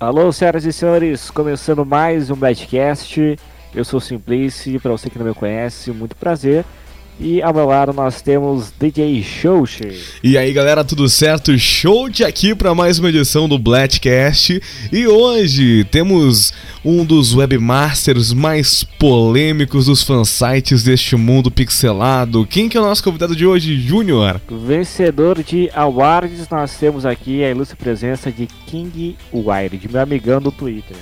Alô, senhoras e senhores, começando mais um Badcast. Eu sou o Simplice, para você que não me conhece, muito prazer. E ao meu lado nós temos DJ Showche. E aí galera, tudo certo? Showche aqui para mais uma edição do Blackcast. E hoje temos um dos webmasters mais polêmicos dos fansites deste mundo pixelado. Quem que é o nosso convidado de hoje, Júnior? Vencedor de awards, nós temos aqui a ilustre presença de King Wired, meu amigão do Twitter.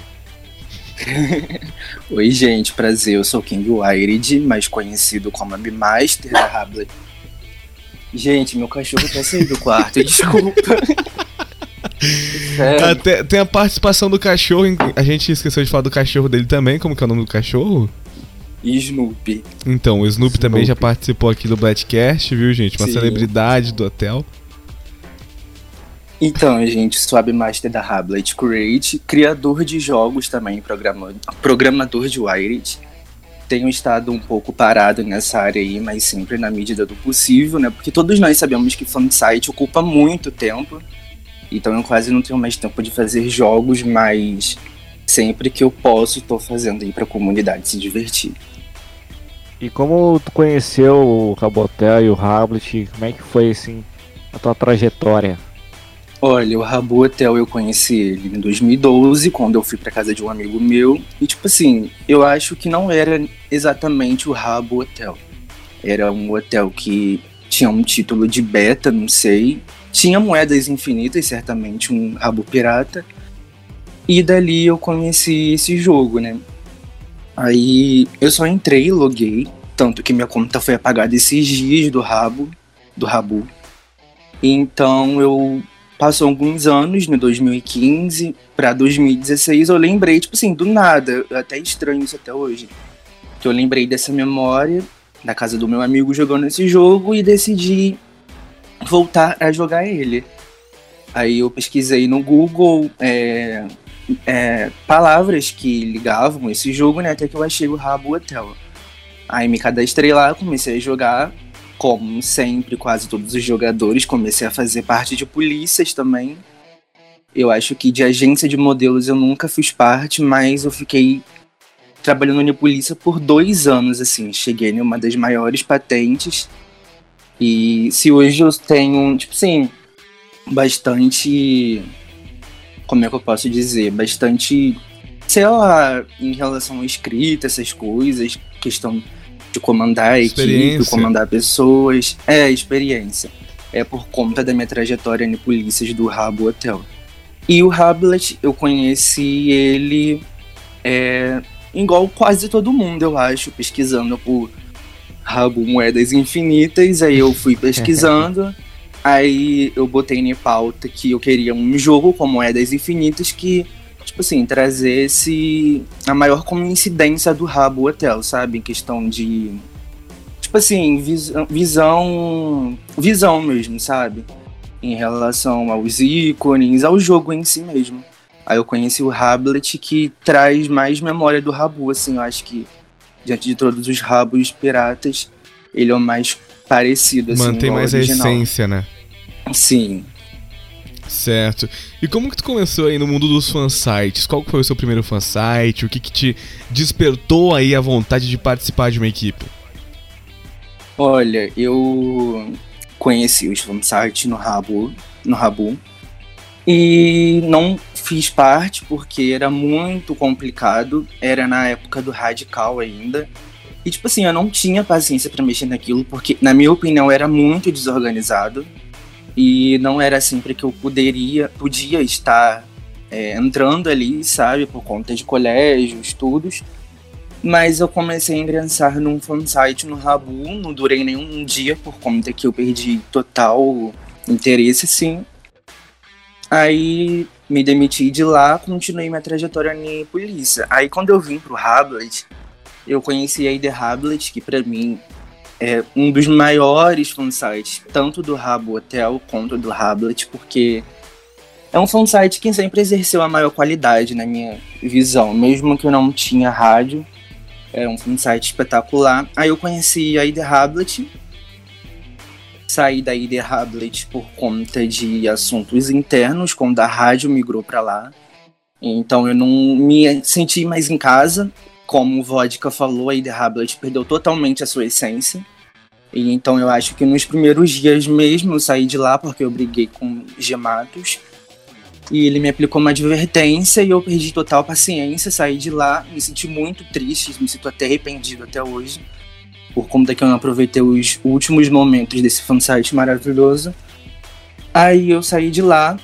Oi, gente, prazer. Eu sou King Wired, mais conhecido como a Master da Hablet. Gente, meu cachorro tá saindo do quarto, desculpa. Até, tem a participação do cachorro, a gente esqueceu de falar do cachorro dele também, como que é o nome do cachorro? Snoopy. Então, o Snoopy, Snoopy. também já participou aqui do Blackcast, viu, gente? Uma Sim. celebridade do hotel. Então, gente, sou webmaster da Hablet Create, criador de jogos também, programa, programador de Wired. Tenho estado um pouco parado nessa área aí, mas sempre na medida do possível, né? Porque todos nós sabemos que fansite ocupa muito tempo. Então eu quase não tenho mais tempo de fazer jogos, mas sempre que eu posso, estou fazendo aí para a comunidade se divertir. E como tu conheceu o Rabotel e o Hablet, como é que foi assim a tua trajetória? Olha, o Rabu Hotel eu conheci ele em 2012, quando eu fui para casa de um amigo meu. E, tipo assim, eu acho que não era exatamente o Rabu Hotel. Era um hotel que tinha um título de beta, não sei. Tinha moedas infinitas, certamente, um rabo pirata. E dali eu conheci esse jogo, né? Aí eu só entrei, loguei. Tanto que minha conta foi apagada esses dias do rabo, do Rabu. Então eu Passou alguns anos, no 2015 para 2016, eu lembrei, tipo assim, do nada, até estranho isso até hoje. Que eu lembrei dessa memória na casa do meu amigo jogando esse jogo e decidi voltar a jogar ele. Aí eu pesquisei no Google é, é, palavras que ligavam esse jogo, né? Até que eu achei o Rabo Hotel. Aí me cadastrei lá, comecei a jogar como sempre, quase todos os jogadores, comecei a fazer parte de polícias também. Eu acho que de agência de modelos eu nunca fiz parte, mas eu fiquei trabalhando na polícia por dois anos, assim. Cheguei em uma das maiores patentes. E se hoje eu tenho, tipo assim, bastante. Como é que eu posso dizer? Bastante. Sei lá, em relação à escrita, essas coisas, questão de comandar a equipe, comandar pessoas. É, experiência. É por conta da minha trajetória em polícias do Rabo Hotel. E o Hablet, eu conheci ele é, igual quase todo mundo, eu acho, pesquisando por Rabo Moedas Infinitas. Aí eu fui pesquisando. aí eu botei em pauta que eu queria um jogo com moedas infinitas que tipo assim, trazer esse, a maior coincidência do Rabo Hotel, sabe? Em questão de, tipo assim, visão, visão, visão mesmo, sabe? Em relação aos ícones, ao jogo em si mesmo. Aí eu conheci o Hablet, que traz mais memória do Rabu, assim, eu acho que, diante de todos os rabos piratas, ele é o mais parecido, assim, Mantém mais original. a essência, né? Sim. Certo. E como que tu começou aí no mundo dos fansites? Qual foi o seu primeiro fansite? O que que te despertou aí a vontade de participar de uma equipe? Olha, eu conheci os fansites no Rabu, no Rabu e não fiz parte porque era muito complicado, era na época do radical ainda. E tipo assim, eu não tinha paciência para mexer naquilo porque na minha opinião era muito desorganizado e não era sempre que eu poderia, podia estar é, entrando ali, sabe, por conta de colégio, estudos. Mas eu comecei a ingressar num fansite no Rabu, não durei nenhum dia por conta que eu perdi total interesse, sim. Aí me demiti de lá, continuei minha trajetória na polícia. Aí quando eu vim pro Hablet, eu conheci a Ida Hablet, que para mim é um dos maiores fansites, tanto do Rabo Hotel quanto do Hablet, porque é um fansite que sempre exerceu a maior qualidade na minha visão, mesmo que eu não tinha rádio. É um fansite espetacular. Aí eu conheci a ID Hablet, saí da ID Hablet por conta de assuntos internos, quando a rádio migrou para lá. Então eu não me senti mais em casa. Como o Vodka falou, a The Hablet perdeu totalmente a sua essência. E então eu acho que nos primeiros dias mesmo eu saí de lá porque eu briguei com Gematos. E ele me aplicou uma advertência e eu perdi total paciência, saí de lá, me senti muito triste, me sinto até arrependido até hoje, por conta que eu não aproveitei os últimos momentos desse fansite maravilhoso. Aí eu saí de lá,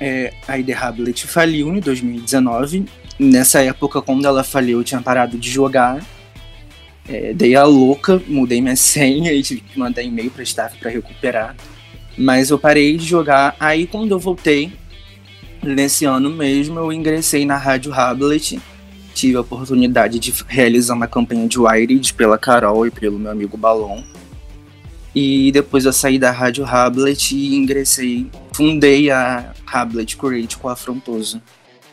é, a The Hablet faliu em 2019. Nessa época, quando ela faliu, eu tinha parado de jogar. É, dei a louca, mudei minha senha e tive que mandar e-mail para staff para recuperar. Mas eu parei de jogar. Aí, quando eu voltei, nesse ano mesmo, eu ingressei na Rádio Hablet. Tive a oportunidade de realizar uma campanha de Wired pela Carol e pelo meu amigo Balon. E depois eu saí da Rádio Hablet e ingressei, fundei a Hablet Create com a Afrontoso.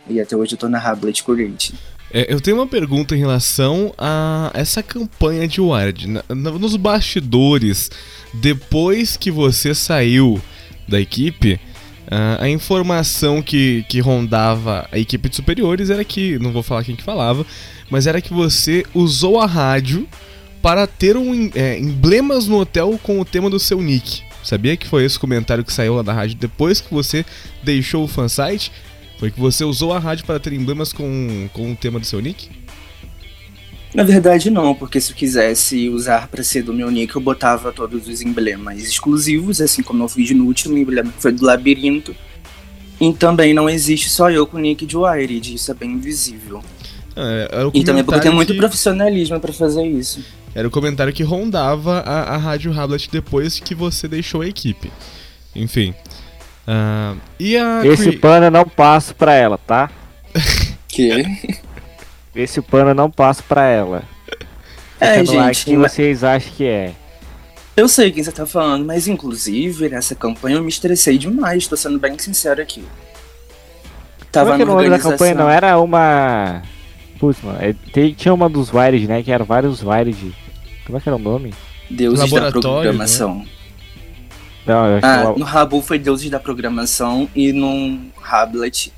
E até hoje eu tô na Hablet Create. É, eu tenho uma pergunta em relação a essa campanha de Wired. nos bastidores, depois que você saiu da equipe, Uh, a informação que, que rondava a equipe de superiores era que, não vou falar quem que falava, mas era que você usou a rádio para ter um, é, emblemas no hotel com o tema do seu nick. Sabia que foi esse comentário que saiu lá da rádio depois que você deixou o fansite? Foi que você usou a rádio para ter emblemas com, com o tema do seu nick? Na verdade, não, porque se eu quisesse usar para ser do meu nick, eu botava todos os emblemas exclusivos, assim como eu fiz no último emblema que foi do labirinto. E também não existe só eu com o nick de Wired, isso é bem visível. É, e também porque tem muito que... profissionalismo para fazer isso. Era o comentário que rondava a, a Rádio Hablet depois que você deixou a equipe. Enfim. Uh, e a Esse pano eu não passo pra ela, tá? que? Esse pano não passa pra ela. É, gente. Lá quem mas... vocês acham que é? Eu sei quem você tá falando, mas inclusive nessa campanha eu me estressei demais, tô sendo bem sincero aqui. Tava Como é que o nome da campanha não era uma. Putz, mano, é, tinha uma dos Wired, né? Que eram vários Wired. Como é que era o nome? Deuses da Programação. Né? Não, ah. No Rabu foi Deuses da Programação e no Hablet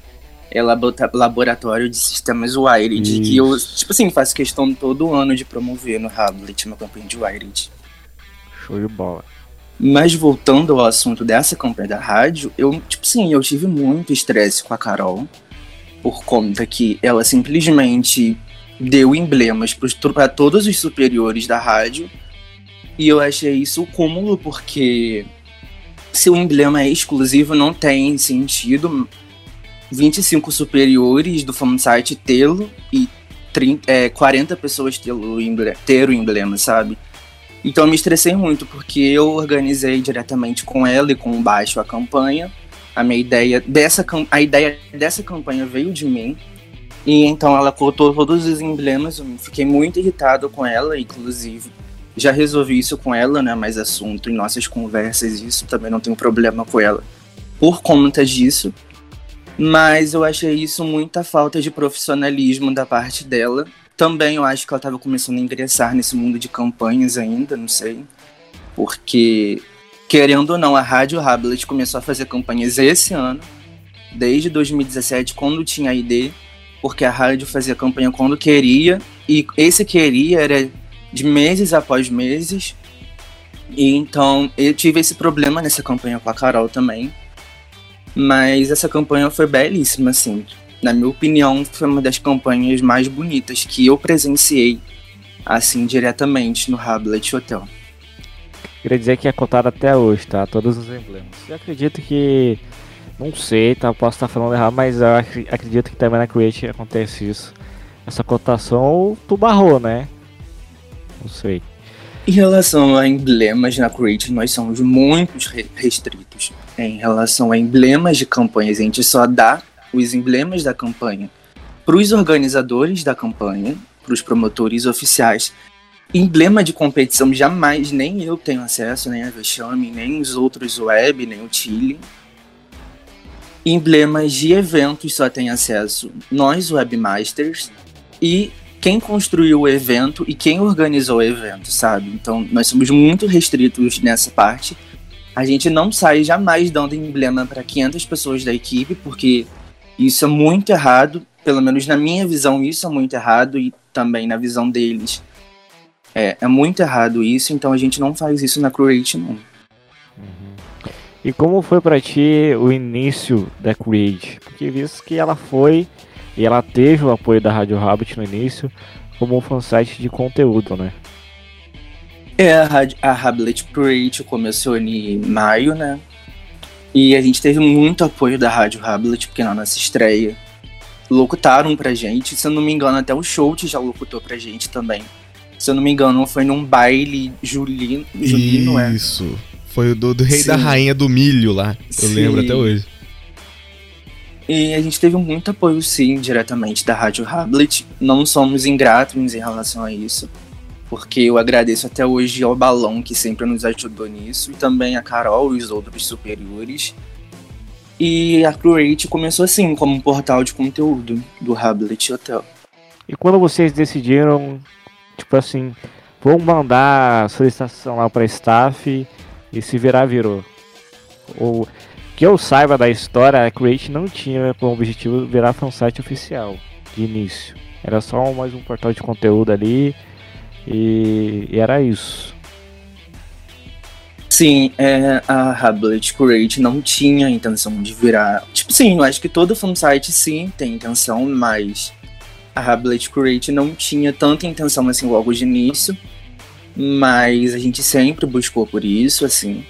é laboratório de sistemas Wired, que eu, tipo assim, faço questão todo ano de promover no Hablet, uma campanha de Wired. Show de bola. Mas voltando ao assunto dessa campanha da rádio, eu, tipo assim, eu tive muito estresse com a Carol, por conta que ela simplesmente deu emblemas para todos os superiores da rádio, e eu achei isso o cúmulo, porque se o emblema é exclusivo, não tem sentido 25 superiores do fansite tê-lo e 30, é, 40 pessoas ter o, emblema, ter o emblema, sabe? Então me estressei muito, porque eu organizei diretamente com ela e com o Baixo a campanha. A minha ideia dessa, a ideia dessa campanha veio de mim. E então ela cortou todos os emblemas, eu fiquei muito irritado com ela, inclusive. Já resolvi isso com ela, né? Mais assunto em nossas conversas, isso também não tenho problema com ela. Por conta disso, mas eu achei isso muita falta de profissionalismo da parte dela. Também eu acho que ela estava começando a ingressar nesse mundo de campanhas ainda, não sei. Porque, querendo ou não, a Rádio Hablet começou a fazer campanhas esse ano, desde 2017, quando tinha ID, porque a rádio fazia campanha quando queria, e esse queria era de meses após meses. E então eu tive esse problema nessa campanha com a Carol também mas essa campanha foi belíssima, assim. Na minha opinião, foi uma das campanhas mais bonitas que eu presenciei, assim, diretamente no Hablet Hotel. Queria dizer que é cotado até hoje, tá? Todos os emblemas. Eu acredito que. Não sei, tá? Posso estar falando errado, mas eu acredito que também na Create acontece isso. Essa cotação tu barrou, né? Não sei. Em relação a emblemas na Create, nós somos muito restritos. Em relação a emblemas de campanhas, a gente só dá os emblemas da campanha para os organizadores da campanha, para os promotores oficiais. Emblema de competição jamais, nem eu tenho acesso, nem a Vexame, nem os outros web, nem o Chile. Emblemas de eventos só tem acesso nós, webmasters, e quem construiu o evento e quem organizou o evento, sabe? Então, nós somos muito restritos nessa parte. A gente não sai jamais dando emblema para 500 pessoas da equipe, porque Isso é muito errado, pelo menos na minha visão, isso é muito errado e também na visão deles. É, é muito errado isso, então a gente não faz isso na Create, não. Uhum. E como foi para ti o início da Create? Porque visto que ela foi e ela teve o apoio da Rádio Rabbit no início como um fansite de conteúdo, né? É, a, a Hablet Create começou em maio, né? E a gente teve muito apoio da Rádio Hablet, porque na nossa estreia locutaram pra gente. Se eu não me engano, até o show já locutou pra gente também. Se eu não me engano, foi num baile julino, julino é? Isso. Foi o do, do Rei Sim. da Rainha do Milho lá. Eu sim. lembro até hoje. E a gente teve muito apoio, sim, diretamente da Rádio Hablet. Não somos ingratos em relação a isso porque eu agradeço até hoje ao Balão, que sempre nos ajudou nisso, e também a Carol e os outros superiores. E a Create começou assim, como um portal de conteúdo do Hablet Hotel. E quando vocês decidiram, tipo assim, vamos mandar solicitação lá para staff e se virar, virou? Ou que eu saiba da história, a Create não tinha como objetivo virar fansite oficial de início. Era só mais um portal de conteúdo ali e, e era isso. Sim, é, a Hablet Create não tinha intenção de virar. Tipo, sim, eu acho que todo fansite sim tem intenção, mas a Hablet Create não tinha tanta intenção assim logo de início. Mas a gente sempre buscou por isso, assim.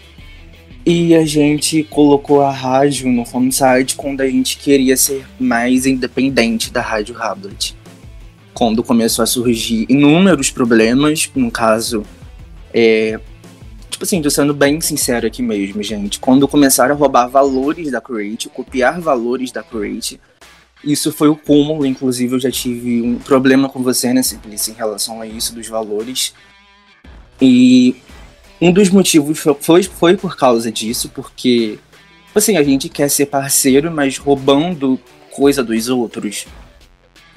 E a gente colocou a rádio no fansite quando a gente queria ser mais independente da rádio Hablet. Quando começou a surgir inúmeros problemas, no caso, é, tipo assim, tô sendo bem sincero aqui mesmo, gente, quando começaram a roubar valores da Create, copiar valores da Create, isso foi o cúmulo, inclusive eu já tive um problema com você, né, Simplice, em relação a isso, dos valores, e um dos motivos foi, foi por causa disso, porque, assim, a gente quer ser parceiro, mas roubando coisa dos outros,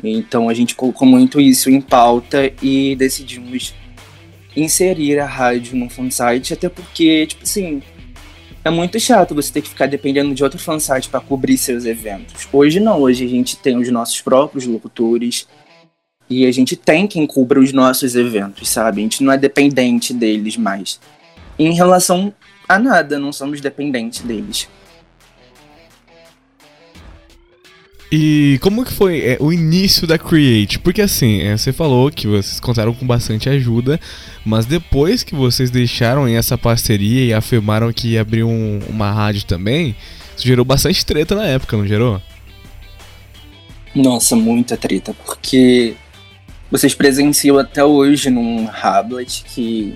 então a gente colocou muito isso em pauta e decidimos inserir a rádio no fansite, até porque, tipo assim, é muito chato você ter que ficar dependendo de outro fansite para cobrir seus eventos. Hoje não, hoje a gente tem os nossos próprios locutores e a gente tem quem cubra os nossos eventos, sabe? A gente não é dependente deles mais. em relação a nada, não somos dependentes deles. E como que foi é, o início da Create? Porque assim, é, você falou que vocês contaram com bastante ajuda, mas depois que vocês deixaram essa parceria e afirmaram que ia abrir um, uma rádio também, isso gerou bastante treta na época, não gerou? Nossa, muita treta, porque vocês presenciam até hoje num Hablet que,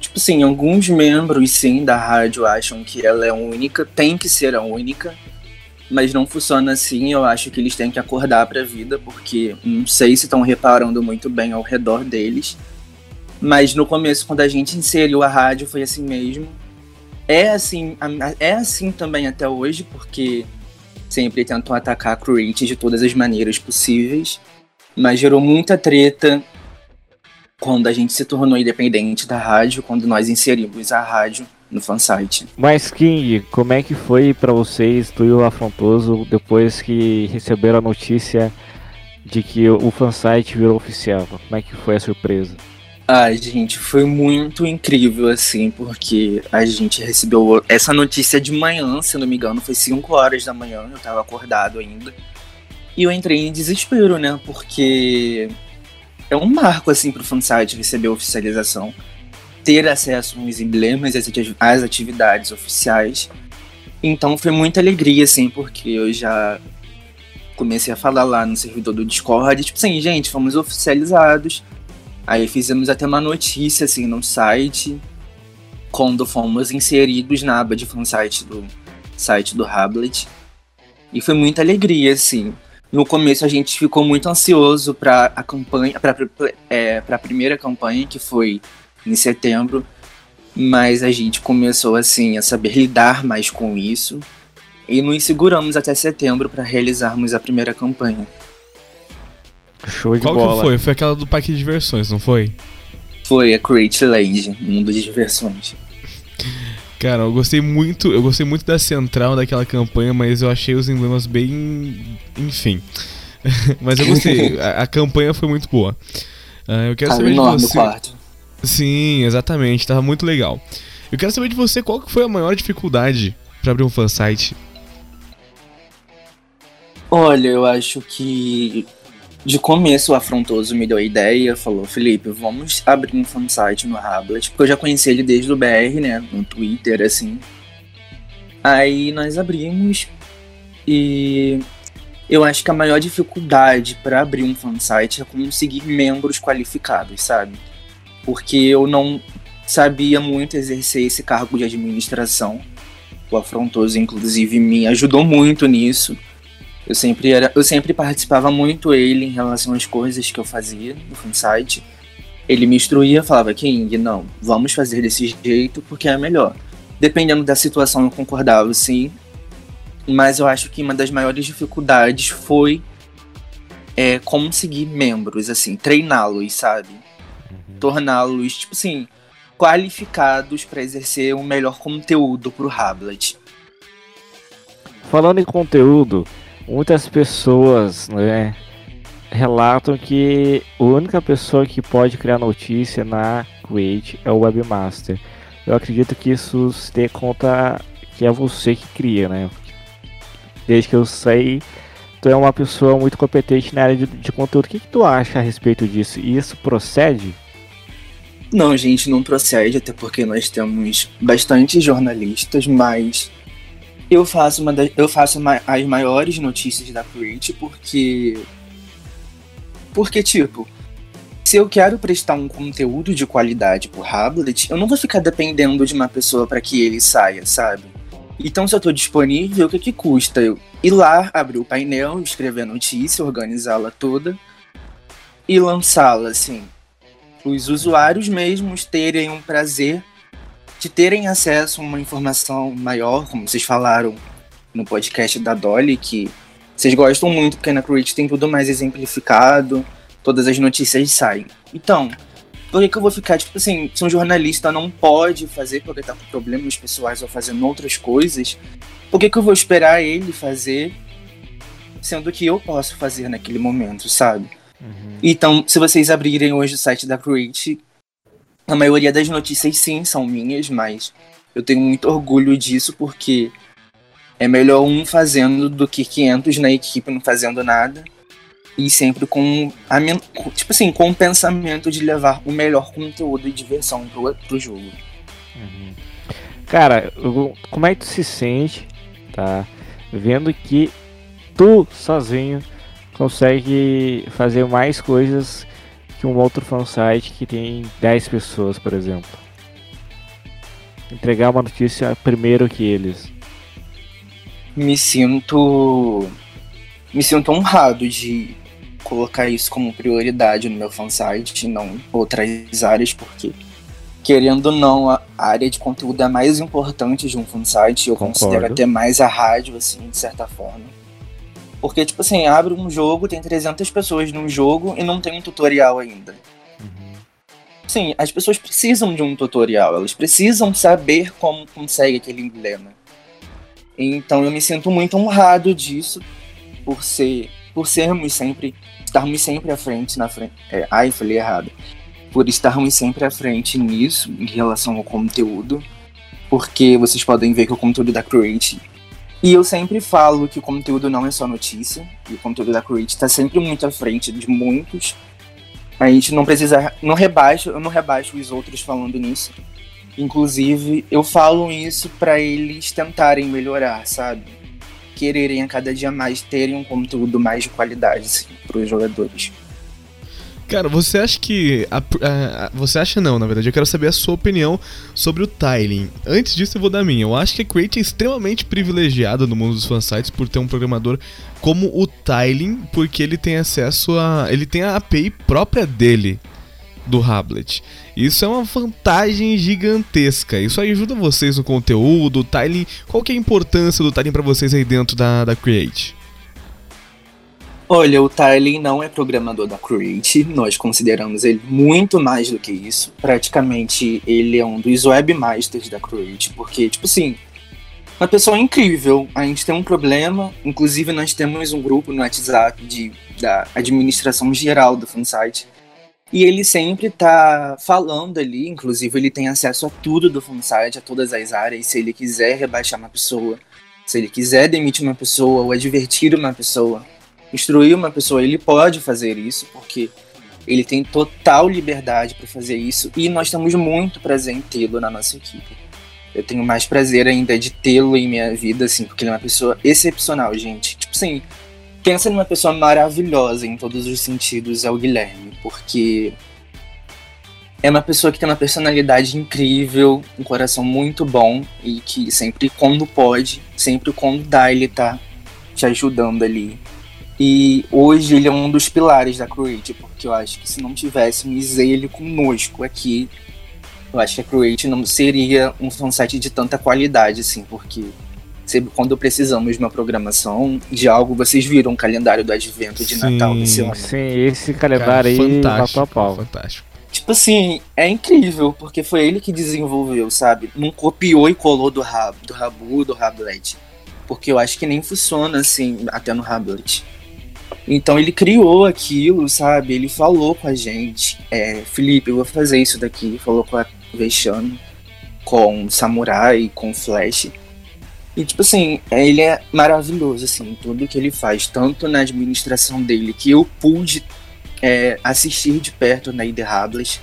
tipo assim, alguns membros sim da rádio acham que ela é única, tem que ser a única mas não funciona assim. Eu acho que eles têm que acordar para a vida, porque não sei se estão reparando muito bem ao redor deles. Mas no começo, quando a gente inseriu a rádio, foi assim mesmo. É assim, é assim também até hoje, porque sempre tentam atacar a Create de todas as maneiras possíveis. Mas gerou muita treta quando a gente se tornou independente da rádio, quando nós inserimos a rádio no fansite. Mas King, como é que foi para vocês, tu e o Afrontoso, depois que receberam a notícia de que o fansite virou oficial? Como é que foi a surpresa? Ai, gente, foi muito incrível, assim, porque a gente recebeu essa notícia de manhã, se não me engano, foi 5 horas da manhã, eu tava acordado ainda. E eu entrei em desespero, né? Porque é um marco, assim, pro fansite receber a oficialização ter acesso aos emblemas, às atividades oficiais. Então foi muita alegria, assim, porque eu já comecei a falar lá no servidor do Discord, tipo assim, gente, fomos oficializados. Aí fizemos até uma notícia, assim, no site, quando fomos inseridos na aba de fansite do site do Hablet. E foi muita alegria, assim. No começo a gente ficou muito ansioso para a campanha, para é, a primeira campanha, que foi em setembro, mas a gente começou assim a saber lidar mais com isso e nos seguramos até setembro para realizarmos a primeira campanha. Show de Qual bola. Qual que foi? Foi aquela do parque de diversões, não foi? Foi a Create Land, mundo de diversões. Cara, eu gostei muito, eu gostei muito da central daquela campanha, mas eu achei os emblemas bem, enfim. mas eu gostei, a, a, campanha foi muito boa. Uh, eu quero Tava saber de você. quarto. Sim, exatamente, tava muito legal. Eu quero saber de você qual que foi a maior dificuldade para abrir um fansite. Olha, eu acho que de começo o Afrontoso me deu a ideia, falou, Felipe, vamos abrir um fansite no Hablet, porque eu já conheci ele desde o BR, né, no Twitter, assim. Aí nós abrimos e eu acho que a maior dificuldade para abrir um fansite é conseguir membros qualificados, sabe? Porque eu não sabia muito exercer esse cargo de administração. O Afrontoso, inclusive, me ajudou muito nisso eu sempre, era, eu sempre participava muito ele em relação às coisas que eu fazia no fansite. Ele me instruía, falava, King, não, vamos fazer desse jeito porque é melhor. Dependendo da situação eu concordava, sim. Mas eu acho que uma das maiores dificuldades foi é, conseguir membros, assim, treiná-los, sabe? Uhum. Torná-los, tipo assim, qualificados para exercer o um melhor conteúdo pro Hablet. Falando em conteúdo, muitas pessoas né, relatam que a única pessoa que pode criar notícia na Create é o webmaster. Eu acredito que isso se dê conta que é você que cria, né? Desde que eu sei, tu é uma pessoa muito competente na área de, de conteúdo. O que, que tu acha a respeito disso? E isso procede? Não, gente, não procede, até porque nós temos bastante jornalistas, mas eu faço, uma das, eu faço as maiores notícias da Create porque. Porque, tipo, se eu quero prestar um conteúdo de qualidade pro Hablet, eu não vou ficar dependendo de uma pessoa para que ele saia, sabe? Então, se eu tô disponível, o que que custa? Eu ir lá, abrir o painel, escrever a notícia, organizá-la toda e lançá-la, assim. Os usuários mesmos terem um prazer de terem acesso a uma informação maior, como vocês falaram no podcast da Dolly, que vocês gostam muito, porque na Create tem tudo mais exemplificado, todas as notícias saem. Então, por que, que eu vou ficar, tipo assim, se um jornalista não pode fazer porque tá com problemas pessoais ou fazendo outras coisas, por que, que eu vou esperar ele fazer, sendo que eu posso fazer naquele momento, sabe? Uhum. Então, se vocês abrirem hoje o site da Create, a maioria das notícias, sim, são minhas, mas eu tenho muito orgulho disso porque é melhor um fazendo do que 500 na equipe não fazendo nada. E sempre com, a, tipo assim, com o pensamento de levar o melhor conteúdo e diversão pro, pro jogo. Uhum. Cara, como é que tu se sente, tá? Vendo que tu sozinho consegue fazer mais coisas que um outro fansite que tem 10 pessoas, por exemplo. Entregar uma notícia primeiro que eles. Me sinto. Me sinto honrado de colocar isso como prioridade no meu fansite, não outras áreas, porque querendo ou não, a área de conteúdo é mais importante de um fansite. Eu Concordo. considero até mais a rádio, assim, de certa forma. Porque, tipo assim, abre um jogo, tem 300 pessoas num jogo e não tem um tutorial ainda. Uhum. Sim, as pessoas precisam de um tutorial, elas precisam saber como consegue aquele emblema. Então eu me sinto muito honrado disso, por ser, por sermos sempre, estarmos sempre à frente na frente. É, ai, falei errado. Por estarmos sempre à frente nisso, em relação ao conteúdo. Porque vocês podem ver que o conteúdo da Create e eu sempre falo que o conteúdo não é só notícia, e o conteúdo da Create está sempre muito à frente de muitos. A gente não precisa. Não rebaixo, eu não rebaixo os outros falando nisso. Inclusive, eu falo isso para eles tentarem melhorar, sabe? Quererem a cada dia mais terem um conteúdo mais de qualidade assim, para os jogadores. Cara, você acha que. A, a, a, você acha não, na verdade, eu quero saber a sua opinião sobre o tiling. Antes disso, eu vou dar a minha. Eu acho que a Create é extremamente privilegiada no mundo dos fansites por ter um programador como o tiling, porque ele tem acesso a. ele tem a API própria dele do Hablet. Isso é uma vantagem gigantesca. Isso ajuda vocês no conteúdo, o tiling. Qual que é a importância do tiling para vocês aí dentro da, da Create? Olha, o Tyler não é programador da Create, nós consideramos ele muito mais do que isso. Praticamente ele é um dos webmasters da Create, porque, tipo assim, uma pessoa incrível. A gente tem um problema, inclusive nós temos um grupo no WhatsApp de, da administração geral do fansite. E ele sempre tá falando ali, inclusive ele tem acesso a tudo do fansite, a todas as áreas. Se ele quiser rebaixar uma pessoa, se ele quiser demitir uma pessoa ou advertir uma pessoa, instruir uma pessoa, ele pode fazer isso, porque ele tem total liberdade para fazer isso e nós temos muito prazer em tê-lo na nossa equipe. Eu tenho mais prazer ainda de tê-lo em minha vida, assim, porque ele é uma pessoa excepcional, gente. Tipo assim, pensa numa pessoa maravilhosa em todos os sentidos, é o Guilherme, porque é uma pessoa que tem uma personalidade incrível, um coração muito bom e que sempre quando pode, sempre quando dá, ele tá te ajudando ali. E hoje ele é um dos pilares da Create, porque eu acho que se não tivéssemos ele conosco aqui, eu acho que a Create não seria um fansite de tanta qualidade, assim, porque sempre quando precisamos de uma programação de algo, vocês viram o calendário do advento de sim, Natal desse ano. Sim, esse calendário Cara, aí fantástico, pau. fantástico. Tipo assim, é incrível, porque foi ele que desenvolveu, sabe? Não copiou e colou do Rab, do Rabu, do Rablet. Porque eu acho que nem funciona assim, até no Rablet. Então ele criou aquilo, sabe? Ele falou com a gente, é, Felipe, eu vou fazer isso daqui. Falou com a Vexano, com Samurai, com Flash. E tipo assim, ele é maravilhoso, assim, tudo que ele faz, tanto na administração dele, que eu pude é, assistir de perto na Iderrables,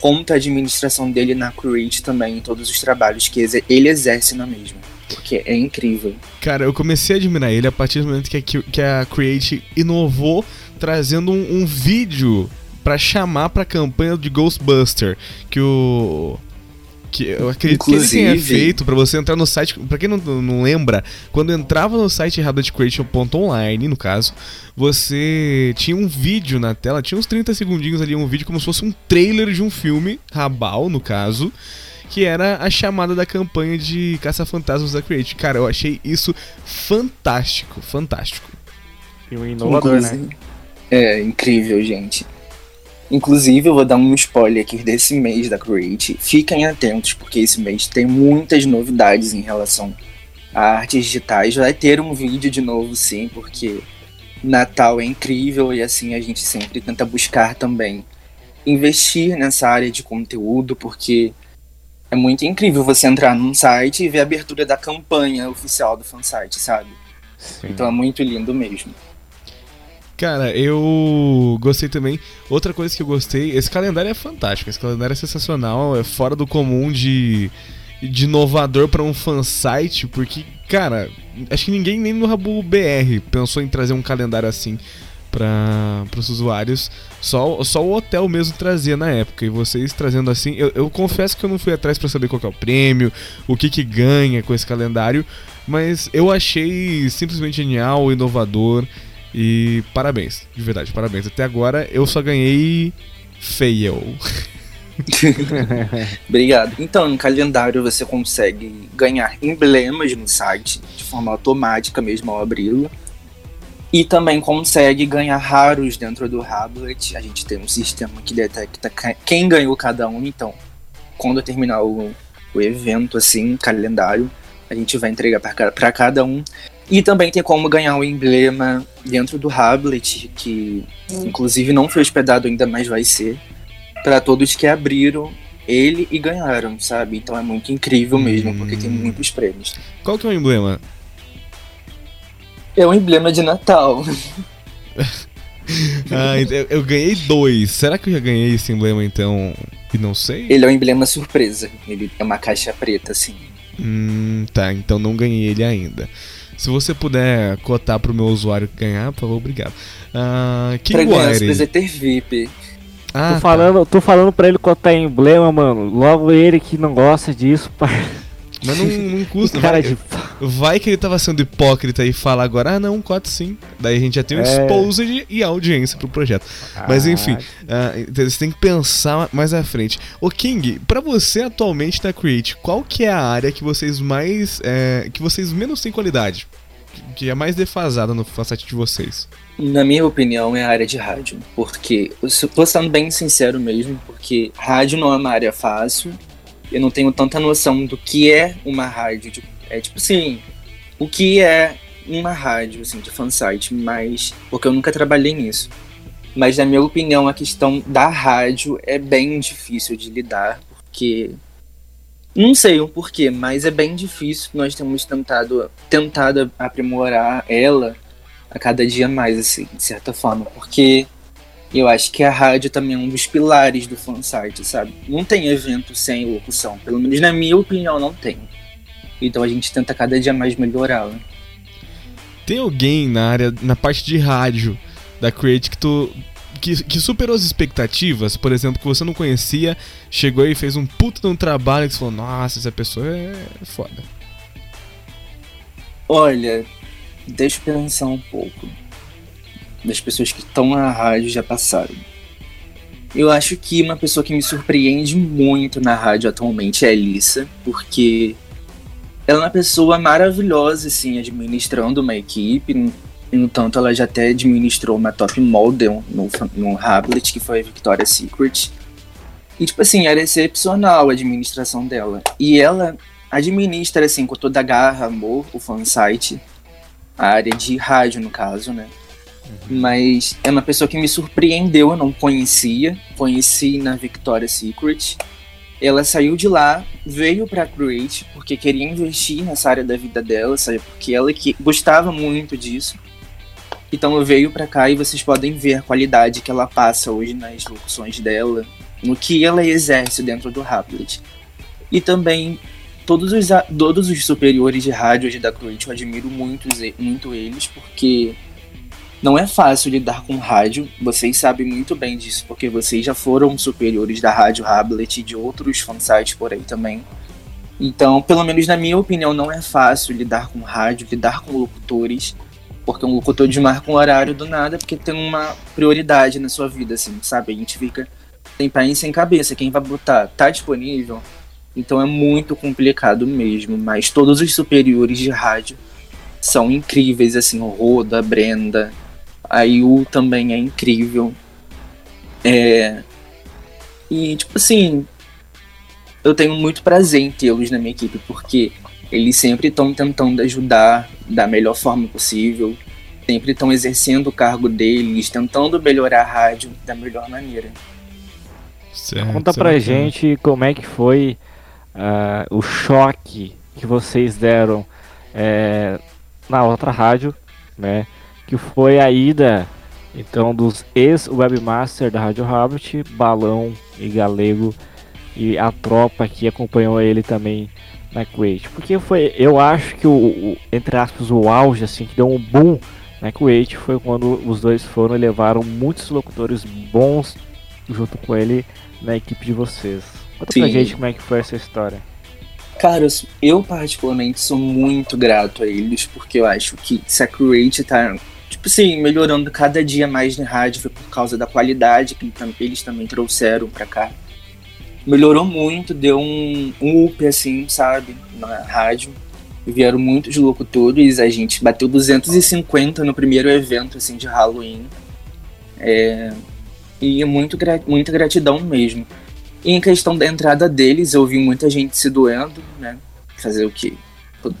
quanto a administração dele na Create também, em todos os trabalhos que ele exerce na mesma. Porque é incrível. Cara, eu comecei a admirar ele a partir do momento que a, que a Create inovou trazendo um, um vídeo para chamar pra campanha de Ghostbuster. Que o que eu acredito Inclusive, que ele tenha feito para você entrar no site. Pra quem não, não lembra, quando entrava no site RabletCreation.online, no caso, você tinha um vídeo na tela, tinha uns 30 segundinhos ali, um vídeo como se fosse um trailer de um filme, Rabal, no caso que era a chamada da campanha de Caça-Fantasmas da Create. Cara, eu achei isso fantástico, fantástico. E um inovador, né? É, incrível, gente. Inclusive, eu vou dar um spoiler aqui desse mês da Create. Fiquem atentos, porque esse mês tem muitas novidades em relação a artes digitais. Vai ter um vídeo de novo, sim, porque Natal é incrível e assim a gente sempre tenta buscar também investir nessa área de conteúdo, porque é muito incrível você entrar num site e ver a abertura da campanha oficial do fansite, sabe? Sim. Então é muito lindo mesmo. Cara, eu gostei também. Outra coisa que eu gostei, esse calendário é fantástico, esse calendário é sensacional, é fora do comum de, de inovador para um fansite, porque, cara, acho que ninguém nem no Rabu BR pensou em trazer um calendário assim para os usuários. Só, só o hotel mesmo trazia na época. E vocês trazendo assim. Eu, eu confesso que eu não fui atrás para saber qual é o prêmio, o que, que ganha com esse calendário. Mas eu achei simplesmente genial, inovador. E parabéns, de verdade, parabéns. Até agora eu só ganhei fail. Obrigado. Então, no calendário você consegue ganhar emblemas no site de forma automática mesmo ao abri-lo. E também consegue ganhar raros dentro do Hablet. A gente tem um sistema que detecta quem ganhou cada um. Então, quando terminar o, o evento, assim, calendário, a gente vai entregar para cada um. E também tem como ganhar o um emblema dentro do Hablet, que inclusive não foi hospedado ainda, mas vai ser. Para todos que abriram ele e ganharam, sabe? Então é muito incrível mesmo, hum. porque tem hum. muitos prêmios. Qual que é o emblema? É um emblema de Natal. ah, eu ganhei dois. Será que eu já ganhei esse emblema então? E não sei? Ele é um emblema surpresa. Ele é uma caixa preta, assim. Hum, tá. Então não ganhei ele ainda. Se você puder cotar pro meu usuário ganhar, por favor, obrigado. Uh, King pra ganhar, você precisa ter VIP. Ah, tô, tá. falando, tô falando pra ele cotar emblema, mano. Logo ele que não gosta disso, pai. Mas não, não custa. Cara vai, de... vai que ele tava sendo hipócrita e fala agora, ah não, cote sim. Daí a gente já tem o um é... exposed e a audiência pro projeto. Ah. Mas enfim, uh, você tem que pensar mais à frente. Ô King, pra você atualmente na Create, qual que é a área que vocês mais. É, que vocês menos têm qualidade? que é mais defasada no site de vocês? Na minha opinião, é a área de rádio. Porque, eu tô sendo bem sincero mesmo, porque rádio não é uma área fácil. Eu não tenho tanta noção do que é uma rádio. Tipo, é tipo assim, o que é uma rádio, assim, de fansite, mas. Porque eu nunca trabalhei nisso. Mas, na minha opinião, a questão da rádio é bem difícil de lidar, porque. Não sei o porquê, mas é bem difícil. Nós temos tentado, tentado aprimorar ela a cada dia mais, assim, de certa forma, porque eu acho que a rádio também é um dos pilares do fansite, sabe? Não tem evento sem locução, pelo menos na minha opinião, não tem. Então a gente tenta cada dia mais melhorá-la. Tem alguém na área, na parte de rádio da Create que tu que, que, superou as expectativas, por exemplo, que você não conhecia, chegou e fez um puta de um trabalho e você falou, nossa, essa pessoa é foda. Olha, deixa eu pensar um pouco. Das pessoas que estão na rádio já passaram. Eu acho que uma pessoa que me surpreende muito na rádio atualmente é a Elissa, porque ela é uma pessoa maravilhosa, assim, administrando uma equipe. No tanto, ela já até administrou uma top model no, no Hablet, que foi a Victoria's Secret. E, tipo assim, era excepcional a administração dela. E ela administra, assim, com toda a garra, amor, o fansite. A área de rádio, no caso, né? Mas é uma pessoa que me surpreendeu, eu não conhecia. Conheci na Victoria's Secret. Ela saiu de lá, veio para Create porque queria investir nessa área da vida dela, sabe? Porque ela que gostava muito disso. Então veio para cá e vocês podem ver a qualidade que ela passa hoje nas locuções dela, no que ela exerce dentro do Raplet. E também todos os, todos os superiores de rádio hoje da Create, eu admiro muito, muito eles, porque não é fácil lidar com rádio, vocês sabem muito bem disso, porque vocês já foram superiores da Rádio Hablet e de outros fansites por aí também. Então, pelo menos na minha opinião, não é fácil lidar com rádio, lidar com locutores, porque um locutor desmarca um horário do nada porque tem uma prioridade na sua vida, assim, sabe? A gente fica sem e sem cabeça. Quem vai botar? Tá disponível? Então é muito complicado mesmo, mas todos os superiores de rádio são incríveis, assim, o Roda, a Brenda, a Yu também é incrível. É... E, tipo assim, eu tenho muito prazer em tê-los na minha equipe, porque eles sempre estão tentando ajudar da melhor forma possível, sempre estão exercendo o cargo deles, tentando melhorar a rádio da melhor maneira. Certo, Conta pra certo. gente como é que foi uh, o choque que vocês deram é, na outra rádio, né? Que foi a ida então dos ex-webmaster da Rádio Rabbit, Balão e Galego e a tropa que acompanhou ele também na Kuwait. Porque foi, eu acho que o, o, entre aspas o auge assim que deu um boom na Kuwait foi quando os dois foram e levaram muitos locutores bons junto com ele na equipe de vocês. Conta Sim. pra gente como é que foi essa história. Cara, eu particularmente sou muito grato a eles, porque eu acho que se a Kuwait tá tipo assim, melhorando cada dia mais na rádio, foi por causa da qualidade que eles também trouxeram pra cá. Melhorou muito, deu um, um up, assim, sabe, na rádio. Vieram muitos locutores, a gente bateu 250 no primeiro evento, assim, de Halloween. É, e muito, muita gratidão mesmo. E em questão da entrada deles, eu vi muita gente se doendo, né? Fazer o quê?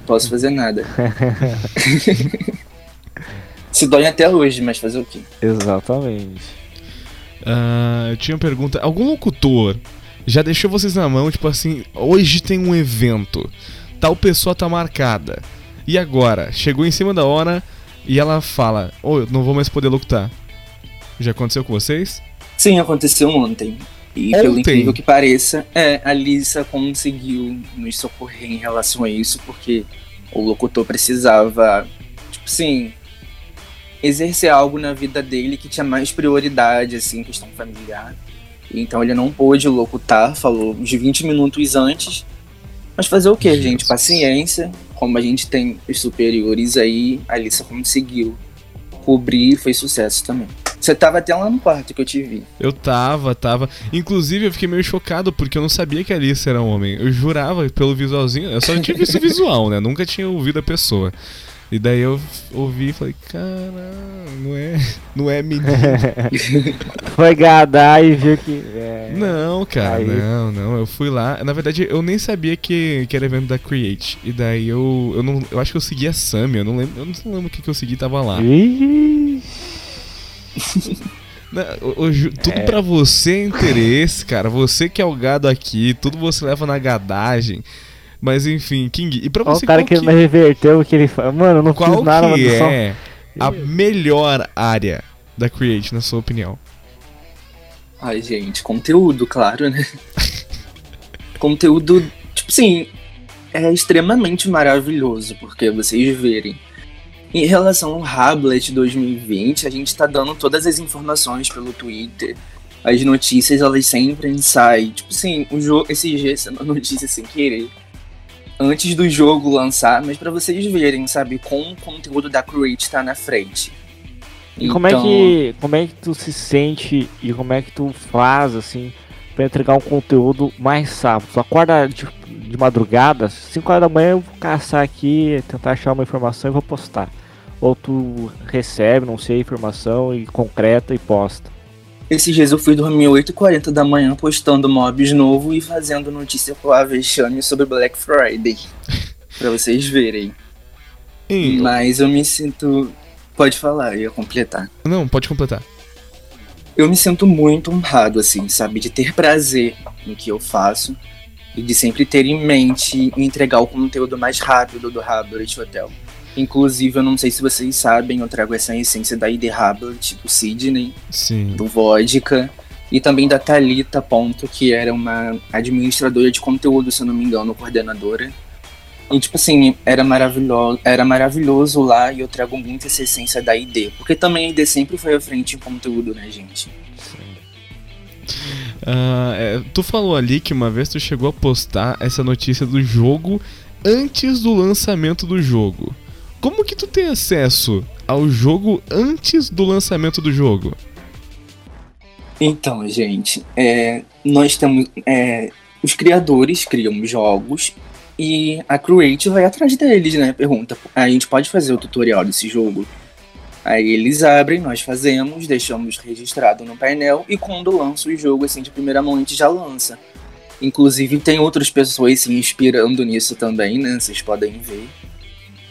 Posso fazer nada. Se dói até hoje, mas fazer o quê? Exatamente. Uh, eu tinha uma pergunta. Algum locutor já deixou vocês na mão, tipo assim, hoje tem um evento, tal pessoa tá marcada. E agora? Chegou em cima da hora e ela fala: Ô, oh, eu não vou mais poder locutar. Já aconteceu com vocês? Sim, aconteceu ontem. E ontem. pelo incrível que pareça, é, a Lisa conseguiu nos socorrer em relação a isso, porque o locutor precisava, tipo assim, exercer algo na vida dele que tinha mais prioridade, assim, questão familiar. Então ele não pôde locutar, falou uns 20 minutos antes. Mas fazer o que, gente? Paciência. Como a gente tem os superiores aí, a Alissa conseguiu cobrir e foi sucesso também. Você tava até lá no quarto que eu te vi. Eu tava, tava. Inclusive, eu fiquei meio chocado porque eu não sabia que a Alice era um homem. Eu jurava pelo visualzinho. Eu só tinha visto o visual, né? Nunca tinha ouvido a pessoa. E daí eu ouvi e falei, caralho, não é, não é menino. Foi gadar e viu que. É... Não, cara, Aí. não, não. Eu fui lá. Na verdade, eu nem sabia que, que era evento da Create. E daí eu. Eu, não, eu acho que eu segui a Sammy, eu não lembro. Eu não lembro o que, que eu segui tava lá. Não, ju- tudo É. pra você é interesse, cara. Você que é o gado aqui, tudo você leva na gadagem. Mas enfim, King, e pra Olha você o cara que que, não reverteu o que ele fala. Mano, eu não qual fiz nada, que é a melhor área da Create, na sua opinião? Ai, gente, conteúdo, claro, né? conteúdo, tipo assim, é extremamente maravilhoso, porque vocês verem. Em relação ao Hablet 2020, a gente tá dando todas as informações pelo Twitter. As notícias, elas sempre saem. Tipo assim, o jogo, esse dia, essa notícia sem querer. Antes do jogo lançar, mas pra vocês verem, sabe, como o conteúdo da Create tá na frente. E como é Então- que como é que tu se sente e como é que tu faz assim pra entregar um conteúdo mais rápido? Tu acorda de, de madrugada, 5 horas da manhã eu vou caçar aqui, tentar achar uma informação e vou postar. Ou tu recebe, não sei, informação e concreta e posta. Esses dias eu fui dormir 8h40 da manhã postando mobs novo e fazendo notícia pro Avexame sobre Black Friday. pra vocês verem. Hein, Mas eu me sinto. Pode falar, eu ia completar. Não, pode completar. Eu me sinto muito honrado, assim, sabe? De ter prazer no que eu faço e de sempre ter em mente entregar o conteúdo mais rápido do Hablet Hotel. Inclusive, eu não sei se vocês sabem, eu trago essa essência da ID Hablet, do Sidney, Sim. do Vodka e também da Thalita Ponto, que era uma administradora de conteúdo, se eu não me engano, coordenadora. E tipo assim, era maravilhoso, era maravilhoso lá e eu trago muito essa essência da ID, porque também a ID sempre foi à frente em conteúdo, né, gente? Ah, é, tu falou ali que uma vez tu chegou a postar essa notícia do jogo antes do lançamento do jogo. Como que tu tem acesso ao jogo antes do lançamento do jogo? Então, gente, é, nós temos. é, os criadores criam jogos e a Create vai atrás deles, né? Pergunta. A gente pode fazer o tutorial desse jogo? Aí eles abrem, nós fazemos, deixamos registrado no painel e quando lança o jogo, assim, de primeira mão, a gente já lança. Inclusive, tem outras pessoas se inspirando nisso também, né? Vocês podem ver.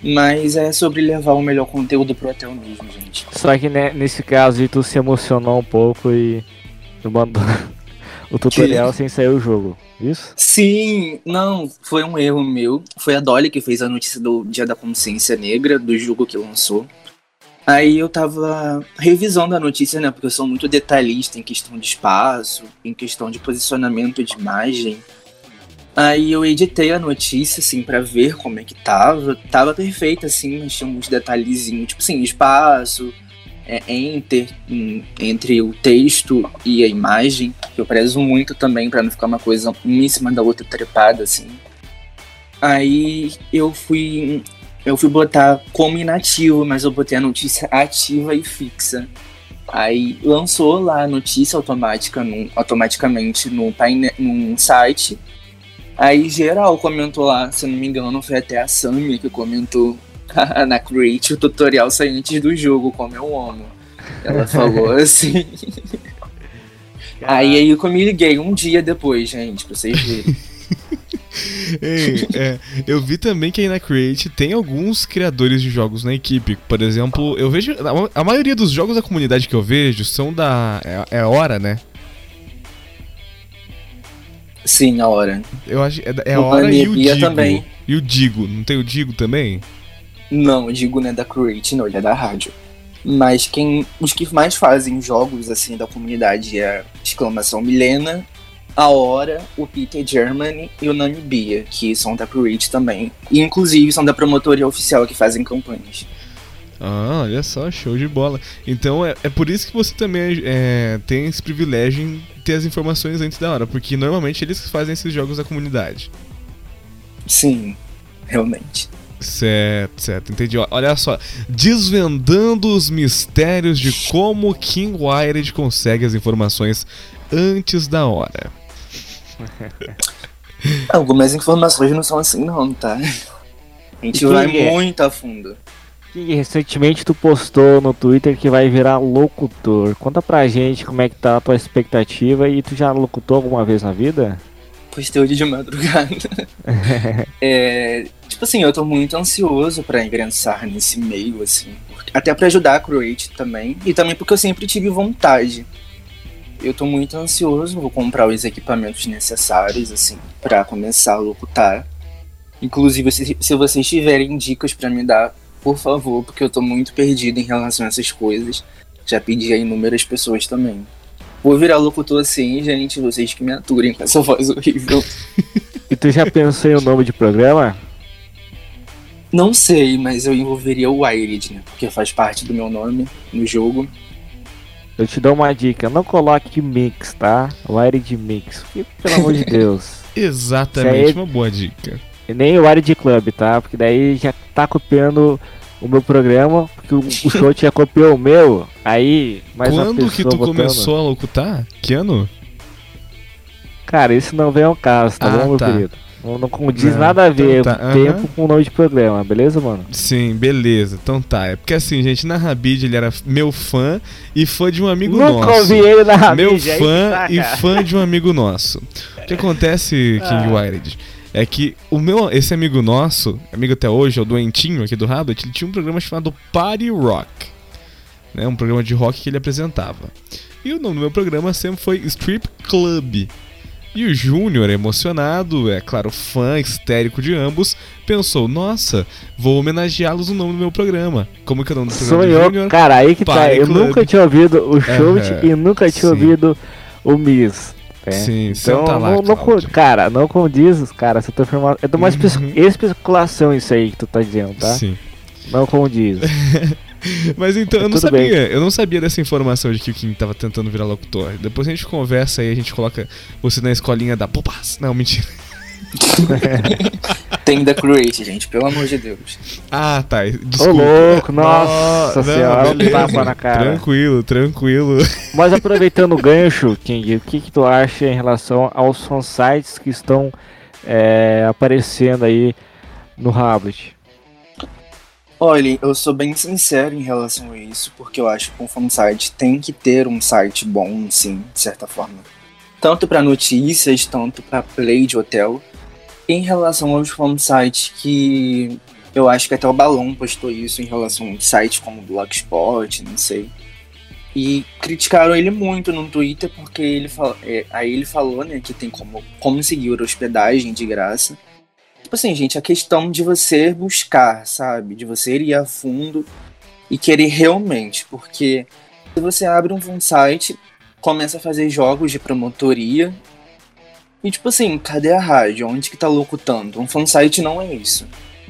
Mas é sobre levar o melhor conteúdo pro hotel mesmo, gente. Só que né, nesse caso tu se emocionou um pouco e mandou o tutorial sem sair o jogo. Isso? Sim, não, foi um erro meu. Foi a Dolly que fez a notícia do Dia da Consciência Negra, do jogo que lançou. Aí eu tava revisando a notícia, né? Porque eu sou muito detalhista em questão de espaço, em questão de posicionamento de imagem. Aí eu editei a notícia, assim, pra ver como é que tava. Tava perfeita, assim, mas tinha uns detalhezinhos, tipo assim, espaço, é, enter entre o texto e a imagem, que eu prezo muito também pra não ficar uma coisa uma em cima da outra trepada, assim. Aí eu fui. Eu fui botar como inativo, mas eu botei a notícia ativa e fixa. Aí lançou lá a notícia automática no, automaticamente no painel, num site. Aí geral comentou lá, se não me engano, foi até a Sammy que comentou na Create o tutorial sai antes do jogo, como eu amo. Ela falou assim. Aí aí que eu me liguei um dia depois, gente, pra vocês verem. Ei, é, eu vi também que aí na Create tem alguns criadores de jogos na equipe. Por exemplo, eu vejo. A, a maioria dos jogos da comunidade que eu vejo são da. É, é hora, né? Sim, a hora. Eu acho. É, é O hora e o Digo. também. E o Digo. Não tem o Digo também? Não, eu digo não é da Create, não, ele é da rádio. Mas quem. Os que mais fazem jogos assim da comunidade é a exclamação Milena, a Hora, o Peter Germany e o Namibia, que são da Create também. E inclusive são da promotoria oficial que fazem campanhas. Ah, olha só, show de bola. Então é, é por isso que você também é, tem esse privilégio em ter as informações antes da hora, porque normalmente eles fazem esses jogos da comunidade. Sim, realmente. Certo, certo, entendi. Olha só, desvendando os mistérios de como King Wired consegue as informações antes da hora. Algumas informações não são assim não, tá? A gente vai é? muito a fundo. E recentemente tu postou no Twitter que vai virar locutor. Conta pra gente como é que tá a tua expectativa e tu já locutou alguma vez na vida? Postei hoje de madrugada. é, tipo assim, eu tô muito ansioso pra ingressar nesse meio, assim. Até pra ajudar a Croate também. E também porque eu sempre tive vontade. Eu tô muito ansioso, vou comprar os equipamentos necessários, assim, para começar a locutar. Inclusive, se, se vocês tiverem dicas para me dar, por favor, porque eu tô muito perdido em relação a essas coisas. Já pedi a inúmeras pessoas também. Vou virar locutor assim, gente, vocês que me aturem com essa voz horrível. e tu já pensou em o um nome de programa? Não sei, mas eu envolveria o Wired, né? Porque faz parte do meu nome no jogo. Eu te dou uma dica, não coloque mix, tá? Wired mix. Pelo amor de Deus. Exatamente, uma boa dica. Nem o Wired Club, tá? Porque daí já tá copiando o meu programa, porque o, o show já copiou o meu, aí mais Quando que tu botando... começou a locutar? Que ano? Cara, isso não vem ao caso, tá ah, bom, meu tá. querido? Não, não condiz não, nada a ver então tá. tempo com o nome de programa, beleza, mano? Sim, beleza. Então tá. É porque assim, gente, na Rabid ele era meu fã e fã de um amigo Nunca nosso. Nunca ouvi ele na Rabid. Meu fã tá, e fã de um amigo nosso. O que acontece, King ah. Wired? É que o meu, esse amigo nosso, amigo até hoje, é o doentinho aqui do Rabbit, ele tinha um programa chamado Party Rock. Né, um programa de rock que ele apresentava. E o nome do meu programa sempre foi Strip Club. E o Júnior, emocionado, é claro, fã histérico de ambos, pensou: nossa, vou homenageá-los no nome do meu programa. Como que é o nome do programa? Sonhou, cara, aí que tá. Eu nunca tinha ouvido o Shout uhum, e nunca tinha sim. ouvido o Miss. É. Sim, então, tá lá, não, não, cara, não condiz, cara, você tá afirmando. É de uma uhum. especulação isso aí que tu tá dizendo, tá? Sim. Não condiz. Mas então, eu não sabia, bem. eu não sabia dessa informação de que o Kim tava tentando virar locutor. Depois a gente conversa aí, a gente coloca você na escolinha da Popas. Não, mentira. Tem da Create, gente, pelo amor de Deus. Ah, tá. Desculpa. Ô, louco, nossa senhora, um tapa na cara. Tranquilo, tranquilo. Mas aproveitando o gancho, King, o que, que tu acha em relação aos fansites que estão é, aparecendo aí no Hablet? Olha, eu sou bem sincero em relação a isso, porque eu acho que um fansite tem que ter um site bom, sim, de certa forma. Tanto para notícias, tanto para play de hotel. Em relação aos fansites que eu acho que até o Balão postou isso em relação a sites como Blogspot, não sei. E criticaram ele muito no Twitter porque ele é, aí ele falou, né, que tem como conseguir hospedagem de graça. Tipo assim, gente, a questão de você buscar, sabe? De você ir a fundo e querer realmente, porque se você abre um site, começa a fazer jogos de promotoria e tipo assim, cadê a rádio? Onde que tá locutando? Um fansite não é isso.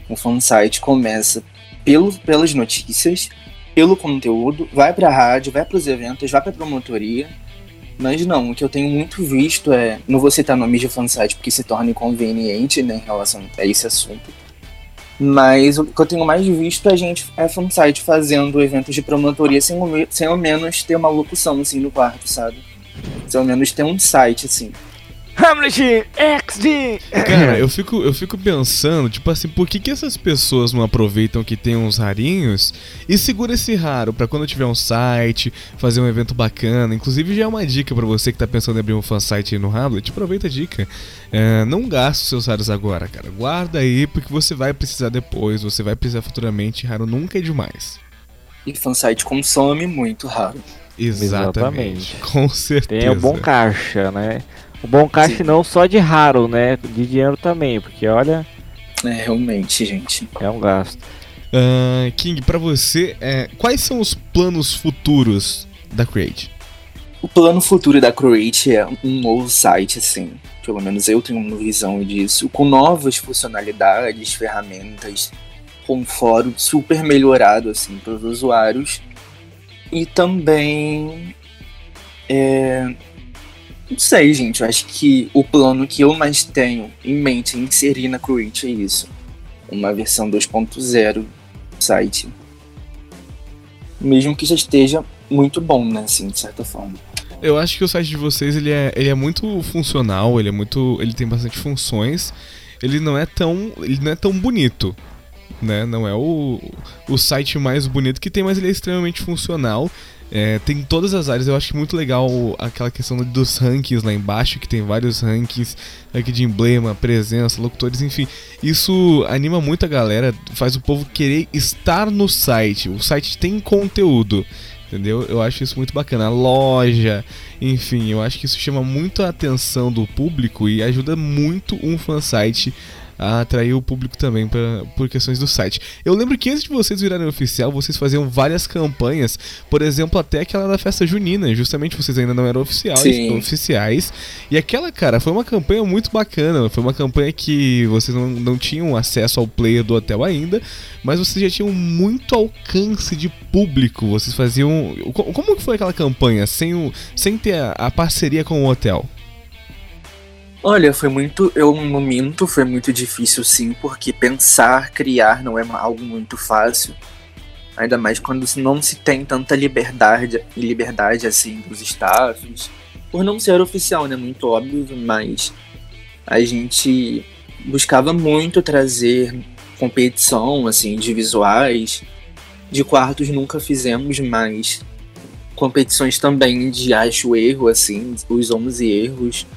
Um fansite começa pelo, pelas notícias, pelo conteúdo, vai pra rádio, vai pros eventos, vai pra promotoria. Mas não, o que eu tenho muito visto é. Não vou citar nomes de fansite porque se torna inconveniente né, em relação a esse assunto. Mas o que eu tenho mais visto é a gente é fansite fazendo eventos de promotoria sem, sem ao menos ter uma locução assim no quarto, sabe? Sem ao menos ter um site assim. Hamlet XD! Cara, eu fico, eu fico pensando, tipo assim, por que, que essas pessoas não aproveitam que tem uns rarinhos e segura esse raro para quando tiver um site, fazer um evento bacana. Inclusive já é uma dica para você que tá pensando em abrir um fansite no Hamlet, aproveita a dica. É, não gaste os seus raros agora, cara. Guarda aí porque você vai precisar depois, você vai precisar futuramente. Raro nunca é demais. E fansite consome muito raro. Exatamente. Exatamente. Com certeza. Tem um bom caixa, né? O bom caixa Sim. não só de raro, né? De dinheiro também, porque olha. É, realmente, gente. É um gasto. Uh, King, para você, é, quais são os planos futuros da Create? O plano futuro da Create é um novo site, assim. Pelo menos eu tenho uma visão disso. Com novas funcionalidades, ferramentas, com um fórum super melhorado, assim, para os usuários. E também é, não sei, gente. Eu acho que o plano que eu mais tenho em mente em inserir na Create é isso. Uma versão 2.0 do site. Mesmo que já esteja muito bom, né? Assim, de certa forma. Eu acho que o site de vocês ele é, ele é muito funcional, ele é muito. ele tem bastante funções. Ele não é tão. ele não é tão bonito. né? Não é o, o site mais bonito que tem, mas ele é extremamente funcional. É, tem todas as áreas, eu acho muito legal aquela questão dos rankings lá embaixo, que tem vários rankings aqui de emblema, presença, locutores, enfim. Isso anima muito a galera, faz o povo querer estar no site. O site tem conteúdo, entendeu? Eu acho isso muito bacana. A loja, enfim, eu acho que isso chama muito a atenção do público e ajuda muito um fansite a atrair o público também pra, por questões do site. Eu lembro que antes de vocês virarem oficial, vocês faziam várias campanhas, por exemplo, até aquela da festa junina, justamente vocês ainda não eram oficiais, oficiais. E aquela, cara, foi uma campanha muito bacana, foi uma campanha que vocês não, não tinham acesso ao player do hotel ainda, mas vocês já tinham muito alcance de público, vocês faziam... Como que foi aquela campanha, sem, o, sem ter a, a parceria com o hotel? Olha, foi muito. Eu não minto, foi muito difícil sim, porque pensar, criar não é algo muito fácil. Ainda mais quando não se tem tanta liberdade, liberdade assim dos staffs. Por não ser oficial, né? Muito óbvio, mas a gente buscava muito trazer competição, assim, de visuais. De quartos nunca fizemos, mas competições também de acho erro, assim, os 11 erros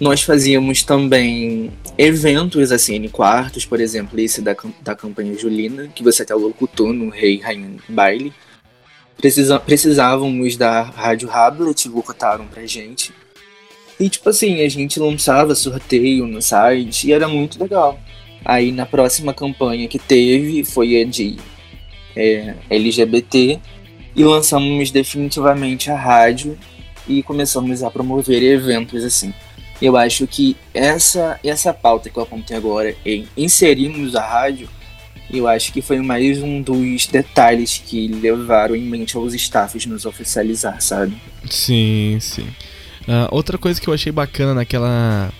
nós fazíamos também eventos assim em quartos, por exemplo, esse da, da campanha Julina, que você até locutor no Rei Rainha Baile. Precisa, precisávamos da Rádio Hablet, locutaram pra gente. E tipo assim, a gente lançava sorteio no site e era muito legal. Aí na próxima campanha que teve foi a de é, LGBT e lançamos definitivamente a rádio e começamos a promover eventos assim. Eu acho que essa, essa pauta que eu apontei agora em inserirmos a rádio, eu acho que foi mais um dos detalhes que levaram em mente aos staffs nos oficializar, sabe? Sim, sim. Uh, outra coisa que eu achei bacana naquela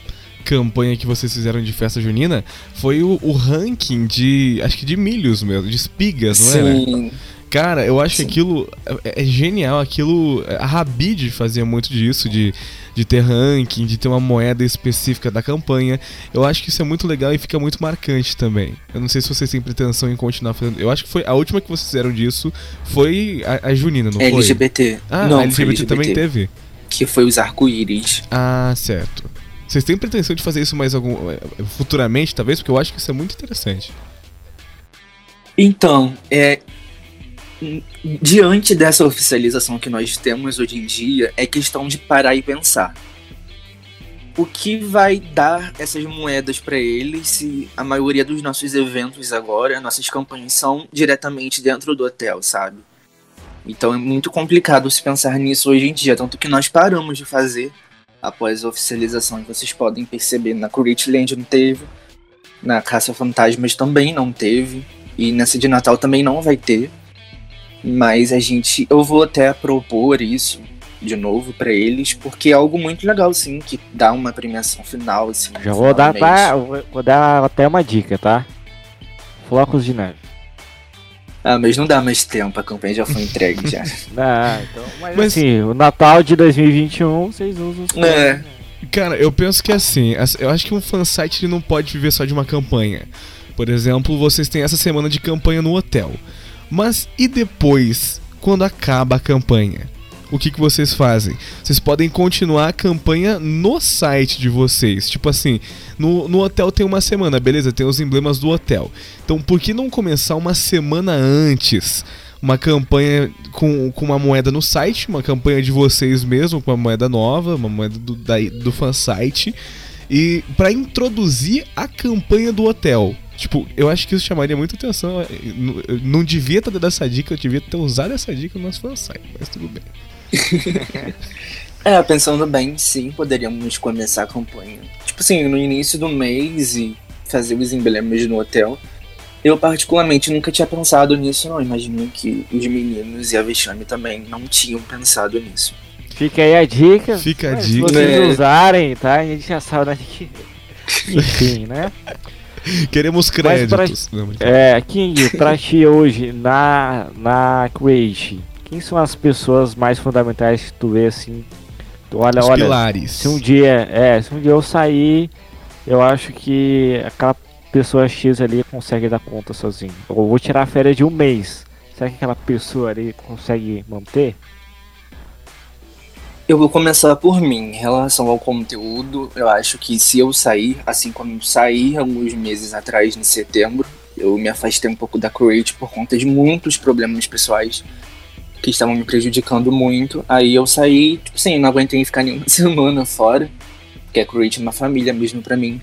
campanha que vocês fizeram de festa junina foi o, o ranking de, acho que de milhos mesmo, de espigas, não é? Sim. Cara, eu acho Sim. que aquilo é, é, genial. Aquilo. A Rabid fazia muito disso, de, de ter ranking, de ter uma moeda específica da campanha. Eu acho que isso é muito legal e fica muito marcante também. Eu não sei se vocês têm pretensão em continuar fazendo. Eu acho que foi a última que vocês fizeram disso foi a, a Junina, não LGBT. foi? Ah, não, a LGBT, LGBT também teve. Que foi os arco-íris. Ah, certo. Vocês têm pretensão de fazer isso mais algum é, futuramente, talvez? Porque eu acho que isso é muito interessante. Então, é, diante dessa oficialização que nós temos hoje em dia, é questão de parar e pensar. O que vai dar essas moedas para eles se a maioria dos nossos eventos agora, nossas campanhas são diretamente dentro do hotel, sabe? Então é muito complicado se pensar nisso hoje em dia, tanto que nós paramos de fazer após a oficialização, vocês podem perceber na Land não teve, na Caça Fantasmas também não teve, e nessa de Natal também não vai ter. Mas a gente. Eu vou até propor isso de novo para eles, porque é algo muito legal, sim, que dá uma premiação final, assim. Já vou dar, tá, vou dar até uma dica, tá? Flocos de neve. Ah, mas não dá mais tempo, a campanha já foi entregue já. ah, então, mas, mas assim, o Natal de 2021 vocês usam os É. Cara, eu penso que assim, eu acho que um fansite não pode viver só de uma campanha. Por exemplo, vocês têm essa semana de campanha no hotel. Mas e depois, quando acaba a campanha? O que, que vocês fazem? Vocês podem continuar a campanha no site de vocês. Tipo assim, no, no hotel tem uma semana, beleza? Tem os emblemas do hotel. Então por que não começar uma semana antes? Uma campanha com, com uma moeda no site, uma campanha de vocês mesmo, com uma moeda nova, uma moeda do, do fansite. E para introduzir a campanha do hotel. Tipo, eu acho que isso chamaria muita atenção. Eu não devia ter dado essa dica, eu devia ter usado essa dica no nosso fansite, mas tudo bem. é, pensando bem, sim, poderíamos começar a campanha. Tipo assim, no início do mês e fazer os emblemas no hotel. Eu, particularmente, nunca tinha pensado nisso, não. Imagino que os meninos e a Vexame também não tinham pensado nisso. Fica aí a dica. Fica a dica. Se vocês é. usarem, tá? A gente já sabe que. Enfim, né? Queremos créditos. Pra, é, King, pra ti hoje, na, na Create, quem são as pessoas mais fundamentais que tu vê assim? Tu olha, Os olha. Pilares. Se um dia, é, se um dia eu sair, eu acho que aquela pessoa X ali consegue dar conta sozinho. Ou vou tirar a férias de um mês. Será que aquela pessoa ali consegue manter? Eu vou começar por mim. Em relação ao conteúdo, eu acho que se eu sair, assim como eu saí alguns meses atrás, em setembro, eu me afastei um pouco da Create por conta de muitos problemas pessoais que estavam me prejudicando muito. Aí eu saí, tipo assim, não aguentei ficar nenhuma semana fora, porque a Create é uma família mesmo para mim.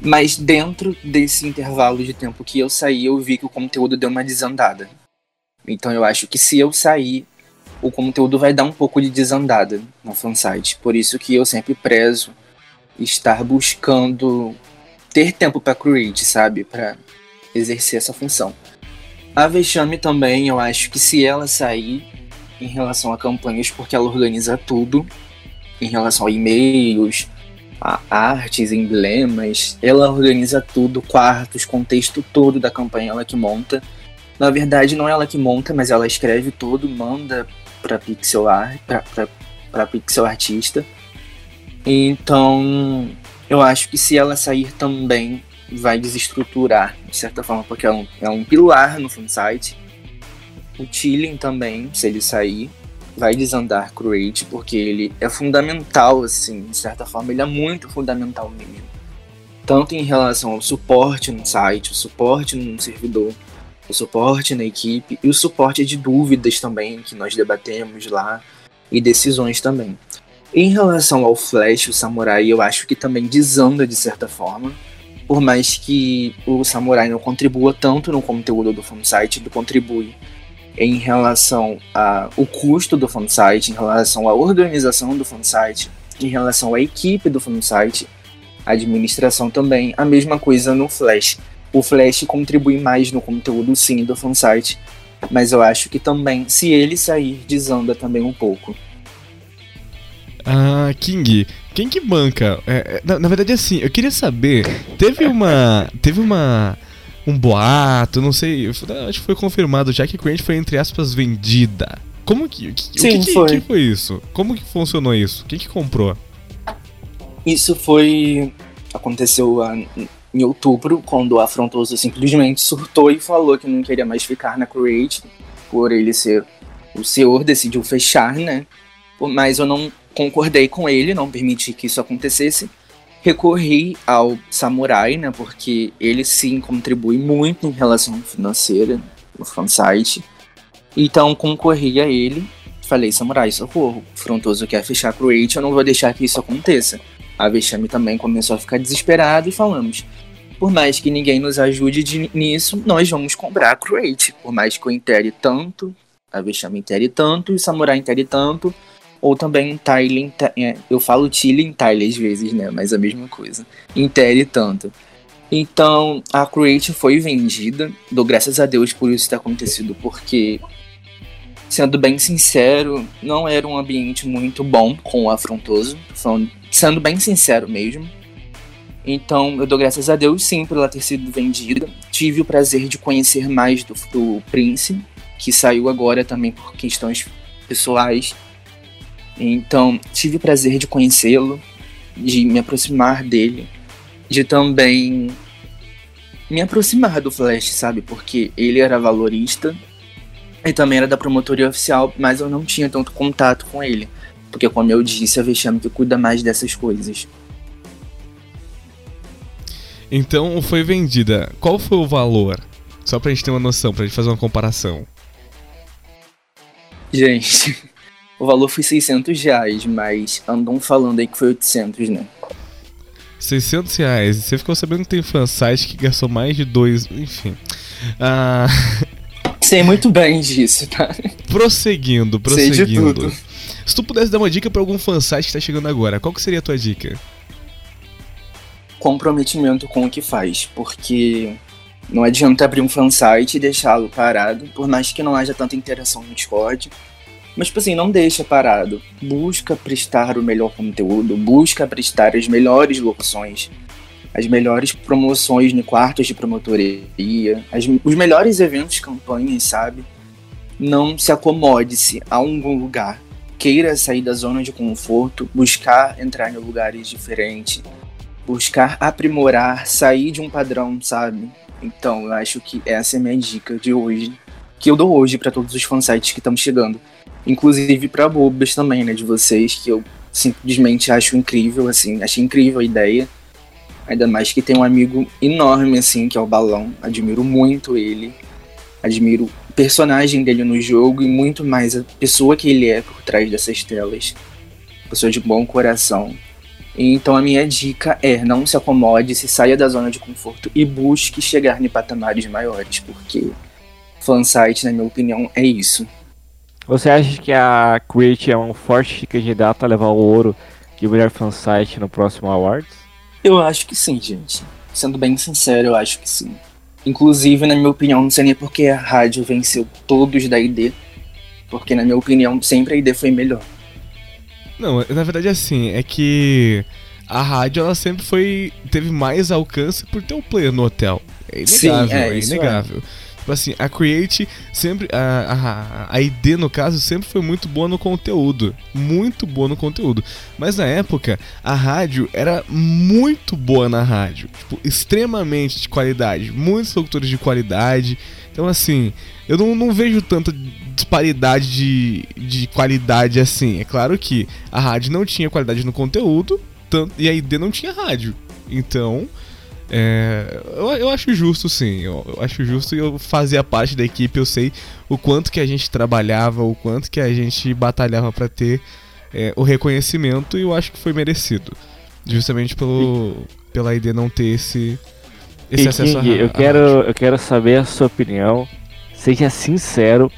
Mas dentro desse intervalo de tempo que eu saí, eu vi que o conteúdo deu uma desandada. Então eu acho que se eu sair, o conteúdo vai dar um pouco de desandada no fansite. Por isso que eu sempre prezo estar buscando ter tempo para create, sabe? Para exercer essa função. A Vexame também, eu acho que se ela sair em relação a campanhas, porque ela organiza tudo, em relação a e-mails, a artes, emblemas, ela organiza tudo, quartos, contexto todo da campanha, ela que monta. Na verdade, não é ela que monta, mas ela escreve tudo, manda para pixel art, para pixel artista. Então, eu acho que se ela sair também vai desestruturar, de certa forma, porque é um, é um pilar no fansite. O Chilling também, se ele sair, vai desandar Create, porque ele é fundamental, assim, de certa forma, ele é muito fundamental mesmo. Tanto em relação ao suporte no site, o suporte no servidor, o suporte na equipe e o suporte de dúvidas também que nós debatemos lá e decisões também. Em relação ao Flash, o Samurai, eu acho que também desanda de certa forma, por mais que o Samurai não contribua tanto no conteúdo do fansite, ele contribui em relação ao custo do fansite, em relação à organização do fansite, em relação à equipe do fansite, administração também, a mesma coisa no Flash o Flash contribui mais no conteúdo sim do fansite, mas eu acho que também, se ele sair, desanda também um pouco. Ah, King, quem que banca? É, é, na, na, verdade, assim, eu queria saber, teve uma, teve uma, um boato, não sei, acho que foi confirmado já que a Grant foi entre aspas vendida. Como que, que Sim, o que, foi. que, foi isso? Como que funcionou isso? Quem que comprou? Isso foi aconteceu em outubro, quando o Afrontoso simplesmente surtou e falou que não queria mais ficar na Create, por ele ser o senhor, decidiu fechar, né? Mas eu não concordei com ele, não permiti que isso acontecesse. Recorri ao Samurai, né? Porque ele sim contribui muito em relação financeira no fansite. Então concorri a ele. Falei, Samurai, socorro. Frontoso quer fechar a Create, eu não vou deixar que isso aconteça. A Vexame também começou a ficar desesperada e falamos: por mais que ninguém nos ajude de, nisso, nós vamos comprar a Create. Por mais que eu intere tanto, a Vexame intere tanto o Samurai intere tanto, ou também Tyler, é, eu falo Tilly em às vezes, né? Mas a mesma coisa. Intere tanto. Então, a Create foi vendida. Dou graças a Deus por isso ter acontecido, porque, sendo bem sincero, não era um ambiente muito bom com o afrontoso. Sendo bem sincero mesmo. Então, eu dou graças a Deus, sim, por ela ter sido vendida. Tive o prazer de conhecer mais do, do Prince, que saiu agora também por questões pessoais. Então, tive o prazer de conhecê-lo, de me aproximar dele, de também me aproximar do Flash, sabe? Porque ele era valorista e também era da promotoria oficial, mas eu não tinha tanto contato com ele. Porque, como eu disse, a Vexame que cuida mais dessas coisas. Então foi vendida. Qual foi o valor? Só pra gente ter uma noção, pra gente fazer uma comparação. Gente, o valor foi 600 reais, mas andam falando aí que foi 800, né? 600 reais. Você ficou sabendo que tem fansite que gastou mais de dois, enfim. Ah... Sei muito bem disso, tá? Prosseguindo, prosseguindo. Se tu pudesse dar uma dica para algum fansite que tá chegando agora, qual que seria a tua dica? Comprometimento com o que faz, porque não adianta abrir um fansite e deixá-lo parado, por mais que não haja tanta interação no Discord. Mas, tipo assim, não deixa parado. Busca prestar o melhor conteúdo, busca prestar as melhores locuções, as melhores promoções no quartos de promotoria, as, os melhores eventos, campanhas, sabe? Não se acomode-se a algum lugar. Queira sair da zona de conforto, buscar entrar em lugares diferentes buscar aprimorar, sair de um padrão, sabe? Então, eu acho que essa é a minha dica de hoje, que eu dou hoje para todos os fansites que estão chegando. Inclusive para bobas também, né, de vocês, que eu simplesmente acho incrível, assim, achei incrível a ideia. Ainda mais que tem um amigo enorme, assim, que é o Balão. Admiro muito ele. Admiro o personagem dele no jogo e muito mais a pessoa que ele é por trás dessas telas. Pessoa de bom coração. Então a minha dica é não se acomode, se saia da zona de conforto e busque chegar em patamares maiores, porque fansite, na minha opinião, é isso. Você acha que a Create é um forte candidato a levar o ouro de melhor fansite no próximo Awards? Eu acho que sim, gente. Sendo bem sincero, eu acho que sim. Inclusive, na minha opinião, não sei nem porque a rádio venceu todos da ID, porque na minha opinião sempre a ID foi melhor. Não, na verdade assim, é que a rádio ela sempre foi teve mais alcance por ter o um player no hotel. É inegável, Sim, é, é inegável. É. Tipo assim, a Create sempre. A, a, a ID, no caso, sempre foi muito boa no conteúdo. Muito boa no conteúdo. Mas na época, a rádio era muito boa na rádio. Tipo, extremamente de qualidade. Muitos locutores de qualidade. Então, assim, eu não, não vejo tanta disparidade de, de qualidade assim. É claro que a rádio não tinha qualidade no conteúdo tanto, e a ID não tinha rádio. Então, é, eu, eu acho justo, sim. Eu, eu acho justo e eu fazia parte da equipe. Eu sei o quanto que a gente trabalhava, o quanto que a gente batalhava para ter é, o reconhecimento e eu acho que foi merecido. Justamente pelo, pela ID não ter esse, esse e acesso King, a, eu quero Eu quero saber a sua opinião. Seja sincero,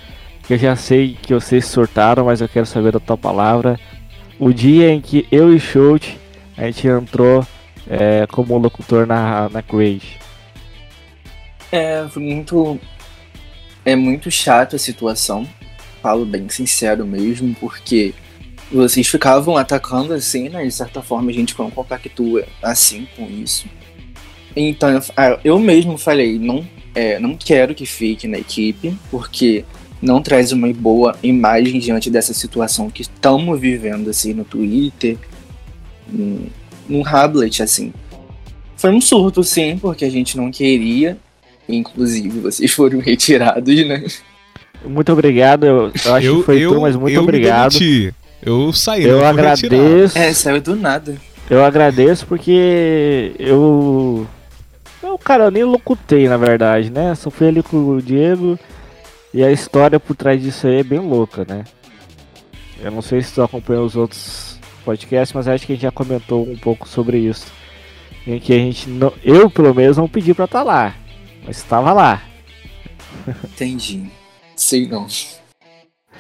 que eu já sei que vocês sortaram, mas eu quero saber a tua palavra. O dia em que eu e Schultz a gente entrou é, como locutor na, na Create? É muito. É muito chato a situação. Falo bem sincero mesmo, porque vocês ficavam atacando assim, né? De certa forma a gente não compactua assim com isso. Então eu, eu mesmo falei, não, é, não quero que fique na equipe, porque não traz uma boa imagem diante dessa situação que estamos vivendo assim no Twitter, num Hablet, assim. Foi um surto, sim, porque a gente não queria. Inclusive, vocês foram retirados, né? Muito obrigado. Eu, eu acho eu, que foi eu, tudo, mas muito eu obrigado. Me eu saí, Eu agradeço. É, saiu do nada. Eu agradeço porque eu. Eu, cara, eu nem locutei, na verdade, né? Só fui ali com o Diego. E a história por trás disso aí é bem louca, né? Eu não sei se tu acompanhou os outros podcast, mas acho que a gente já comentou um pouco sobre isso. Em que a gente não. Eu pelo menos não pedi pra estar tá lá. Mas estava lá. Entendi. Sei não.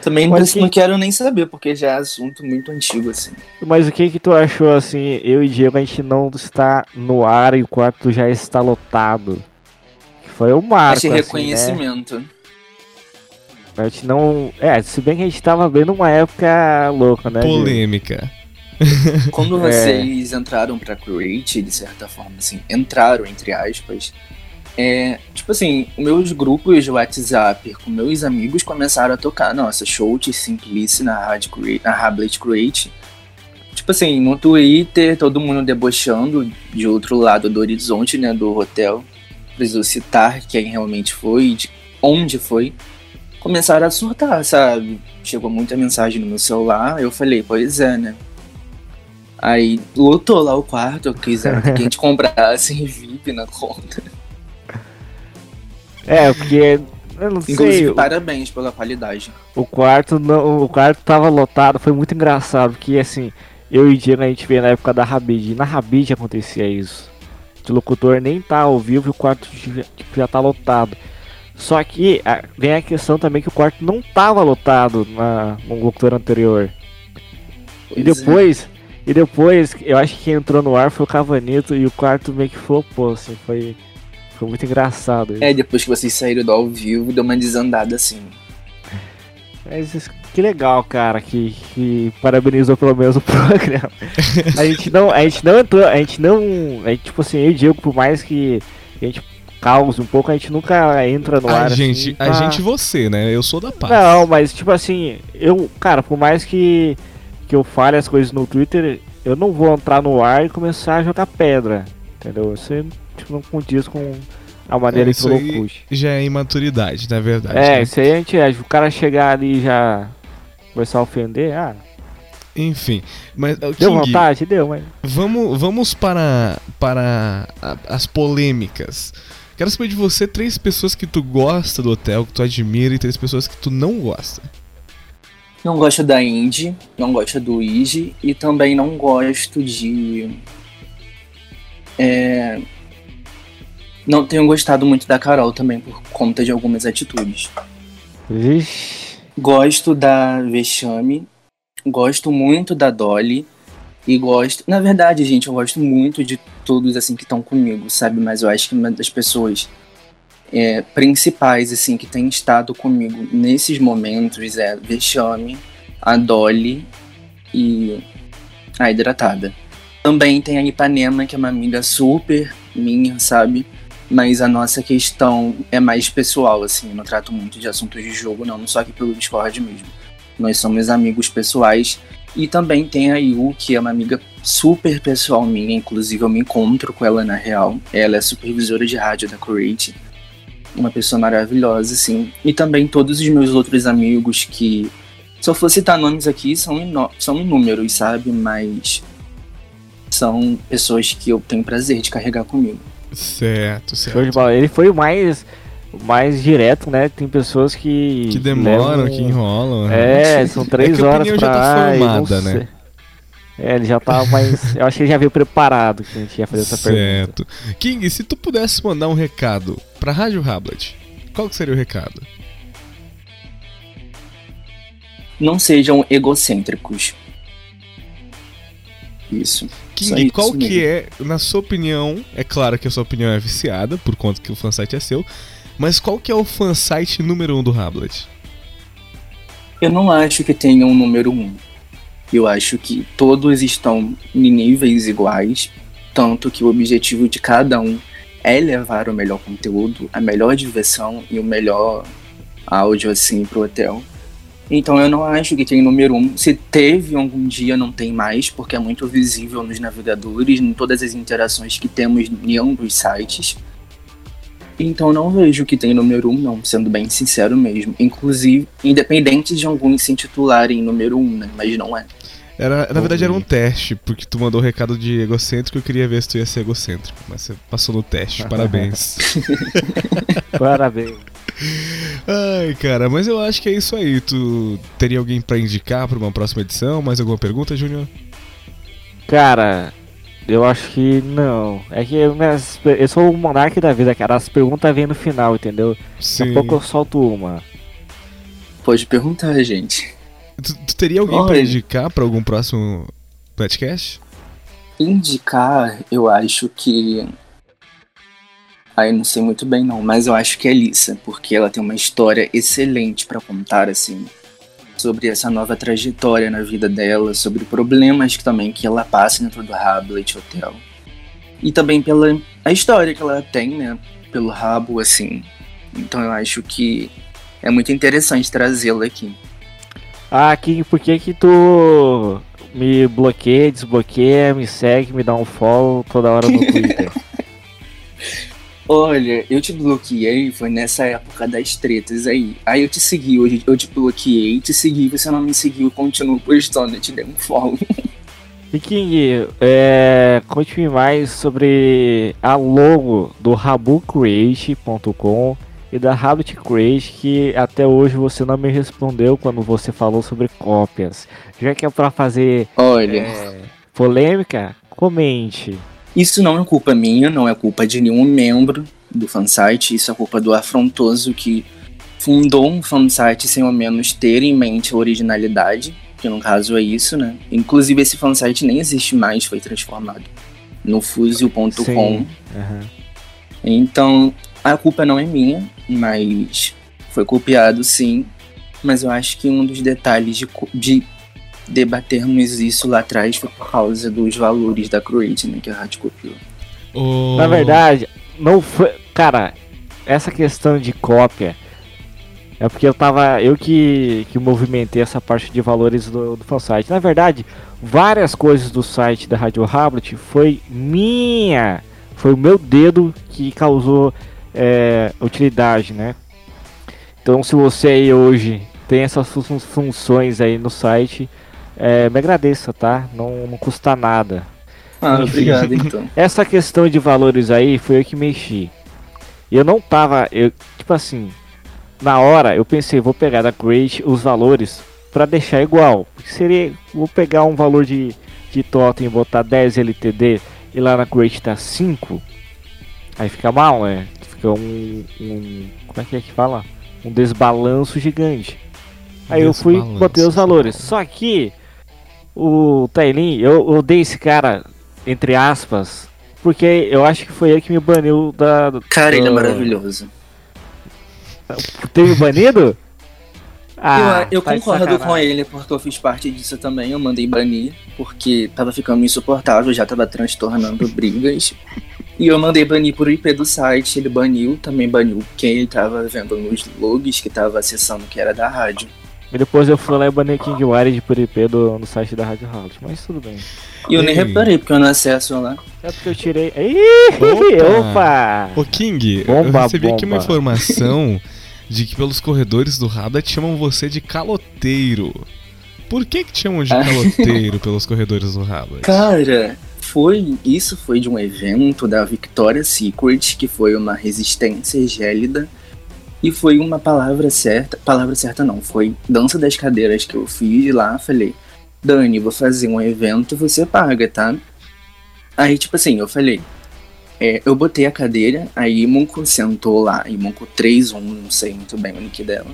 Também mas que... não quero nem saber, porque já é assunto muito antigo, assim. Mas o que que tu achou, assim, eu e Diego, a gente não está no ar e o quarto já está lotado? Foi o marco, Achei assim, reconhecimento. Né? A gente não... É, se bem que a gente estava vendo uma época louca, né? Polêmica. Diego? Quando é. vocês é. entraram pra Create, de certa forma, assim, entraram, entre aspas, é, tipo assim, meus grupos de WhatsApp com meus amigos começaram a tocar, nossa, Shout Simplice na, Rádio Create, na Hablet Create. Tipo assim, no Twitter, todo mundo debochando de outro lado do horizonte, né, do hotel. Preciso citar quem realmente foi, de onde foi. Começaram a surtar, sabe? Chegou muita mensagem no meu celular, eu falei, pois é, né? Aí lotou lá o quarto, quiseram que a gente comprasse VIP na conta. É, porque eu não Inclusive, sei. parabéns pela qualidade. O quarto não, o quarto tava lotado, foi muito engraçado, porque assim, eu e o Diego a gente veio na época da Rabid, e na Rabid acontecia isso. O locutor nem tá ao vivo e o quarto já, tipo, já tá lotado. Só que a, vem a questão também que o quarto não tava lotado na, no locutor anterior. Pois e depois, é. E depois, eu acho que quem entrou no ar foi o Cavanito e o quarto meio que flopou, assim, foi, foi muito engraçado. É, depois que vocês saíram do ao vivo, deu uma desandada assim. Mas que legal, cara, que, que parabenizou pelo menos o programa. a gente não, a gente não entrou, a gente não, a gente, tipo assim, eu e o Diego, por mais que a gente cause um pouco, a gente nunca entra no a ar. Gente, assim, pra... A gente você, né? Eu sou da paz. Não, mas tipo assim, eu, cara, por mais que que eu fale as coisas no Twitter, eu não vou entrar no ar e começar a jogar pedra, entendeu? Isso tipo, não condiz com a maneira É, que puxa. Já é imaturidade, na verdade. É, né? isso aí a gente é. O cara chegar ali e já começar a ofender, ah, Enfim, mas deu King, vontade? Deu, mas. vamos, vamos para, para as polêmicas. Quero saber de você três pessoas que tu gosta do hotel, que tu admira, e três pessoas que tu não gosta. Não gosto da Indy, não gosto do Iji e também não gosto de. É, Não tenho gostado muito da Carol também por conta de algumas atitudes. Vixe. Gosto da Vexame, gosto muito da Dolly e gosto. Na verdade, gente, eu gosto muito de todos assim que estão comigo, sabe? Mas eu acho que uma das pessoas é, principais assim que tem estado comigo nesses momentos é Vexame, a Dolly e a Hidratada. Também tem a Ipanema, que é uma amiga super minha, sabe? Mas a nossa questão é mais pessoal, assim. Eu não trato muito de assuntos de jogo, não. Só aqui pelo Discord mesmo. Nós somos amigos pessoais. E também tem a Yu, que é uma amiga super pessoal minha. Inclusive, eu me encontro com ela na real. Ela é supervisora de rádio da Create. Uma pessoa maravilhosa, assim. E também todos os meus outros amigos que... Se eu for citar nomes aqui, são, inó- são inúmeros, sabe? Mas... São pessoas que eu tenho prazer de carregar comigo. Certo, Show de certo. bola. Ele foi o mais, mais direto, né? Tem pessoas que. Que demoram, levam- que enrolam. É, são três que a horas pra já tá e formada, né? É, ele já tava mais. Eu acho que ele já veio preparado que a gente ia fazer essa pergunta. Certo. King, se tu pudesse mandar um recado pra Rádio Hablet, qual que seria o recado? não sejam egocêntricos. Isso. King, Só isso qual que mesmo. é, na sua opinião, é claro que a sua opinião é viciada, por conta que o fansite é seu, mas qual que é o fansite número um do Hablet? Eu não acho que tenha um número um. Eu acho que todos estão em níveis iguais, tanto que o objetivo de cada um é levar o melhor conteúdo, a melhor diversão e o melhor áudio assim pro hotel. Então eu não acho que tem número um. Se teve algum dia, não tem mais, porque é muito visível nos navegadores, em todas as interações que temos em ambos sites. Então não vejo que tem número um, não, sendo bem sincero mesmo. Inclusive, independente de alguns se intitularem número um, né? Mas não é. Era, na verdade era um teste, porque tu mandou o recado de egocêntrico e eu queria ver se tu ia ser egocêntrico. Mas você passou no teste, parabéns. Parabéns. Ai, cara, mas eu acho que é isso aí. Tu teria alguém pra indicar pra uma próxima edição? Mais alguma pergunta, Júnior? Cara, eu acho que não. É que eu, minhas- eu sou o monarca da vida, cara. As perguntas vêm no final, entendeu? Daqui Sim. a pouco eu solto uma. Pode perguntar, gente. Tu, tu teria alguém pra Olha. indicar pra algum próximo podcast? Indicar, eu acho que. Aí não sei muito bem não, mas eu acho que é Lissa, porque ela tem uma história excelente pra contar assim sobre essa nova trajetória na vida dela, sobre problemas que também que ela passa dentro do Hablet Hotel. E também pela a história que ela tem, né, pelo rabo assim. Então eu acho que é muito interessante trazê-la aqui. Ah, King, por que que tu me bloqueia, desbloqueia, me segue, me dá um follow toda hora no Twitter? Olha, eu te bloqueei, foi nessa época das tretas aí. Aí eu te segui, hoje eu te bloqueei, te segui, você não me seguiu, continuo postando, eu te dei um follow. E King, é, conte-me mais sobre a logo do rabucreate.com e da Habit Create que até hoje você não me respondeu quando você falou sobre cópias. Já que é pra fazer Olha, é, polêmica, comente. Isso não é culpa minha, não é culpa de nenhum membro do fansite, isso é culpa do afrontoso que fundou um fansite sem ao menos ter em mente a originalidade, que no caso é isso, né? Inclusive esse fansite nem existe mais, foi transformado no fuzil.com. Aham. Então, a culpa não é minha, mas foi copiado sim. Mas eu acho que um dos detalhes de, de debatermos isso lá atrás foi por causa dos valores da Create, né? Que a rádio copiou. Ô, Na verdade, não foi. Cara, essa questão de cópia É porque eu tava. Eu que, que movimentei essa parte de valores do, do fansite. Na verdade, várias coisas do site da Rádio Hablet foi minha. Foi o meu dedo que causou é, utilidade, né? Então se você aí hoje tem essas fun funções aí no site, é, me agradeça, tá? Não, não custa nada. Ah, obrigado então. Essa questão de valores aí foi eu que mexi. E eu não tava. Eu, tipo assim, na hora eu pensei, vou pegar da Great os valores para deixar igual. Seria. Vou pegar um valor de, de totem e botar 10 LTD e lá na Great tá 5. Aí fica mal, né? Fica um, um. Como é que é que fala? Um desbalanço gigante. Aí eu fui, botei os valores. Só que o Tailin, eu odeio esse cara entre aspas, porque eu acho que foi ele que me baniu da. Cara, ele é maravilhoso. Teve banido? Ah, eu, eu tá concordo com ele, porque eu fiz parte disso também. Eu mandei banir, porque tava ficando insuportável, já tava transtornando brigas. E eu mandei banir por IP do site, ele baniu, também baniu quem ele tava vendo nos logs que tava acessando que era da rádio. E depois eu fui lá e banei King Wired por IP do, no site da Rádio Halt, mas tudo bem. E eu nem reparei, porque eu não acesso lá. É porque eu tirei. Ih, opa! Ô King, bomba, eu recebi bomba. aqui uma informação de que pelos corredores do Rabbit chamam você de caloteiro. Por que que te chamam de caloteiro pelos corredores do Rabbit? Cara, foi isso foi de um evento da Victoria's Secret, que foi uma resistência gélida e foi uma palavra certa, palavra certa não, foi dança das cadeiras que eu fiz lá, falei, Dani, vou fazer um evento, você paga, tá? Aí, tipo assim, eu falei, é, eu botei a cadeira, aí Imunko sentou lá, Imunko 3-1, não sei muito bem o nick dela.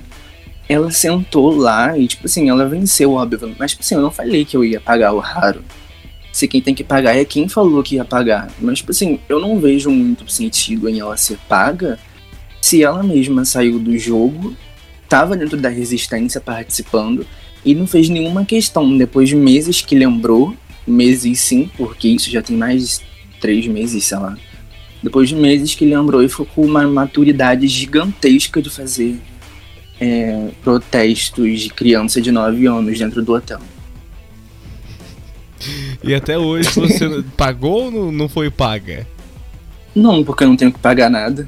Ela sentou lá e, tipo assim, ela venceu, óbvio, mas, tipo assim, eu não falei que eu ia pagar o raro. Se quem tem que pagar é quem falou que ia pagar. Mas, tipo assim, eu não vejo muito sentido em ela ser paga se ela mesma saiu do jogo, estava dentro da resistência participando e não fez nenhuma questão. Depois de meses que lembrou, meses sim, porque isso já tem mais de três meses, sei lá. Depois de meses que lembrou e ficou com uma maturidade gigantesca de fazer é, protestos de criança de 9 anos dentro do hotel. E até hoje você pagou ou não foi paga? Não, porque eu não tenho que pagar nada.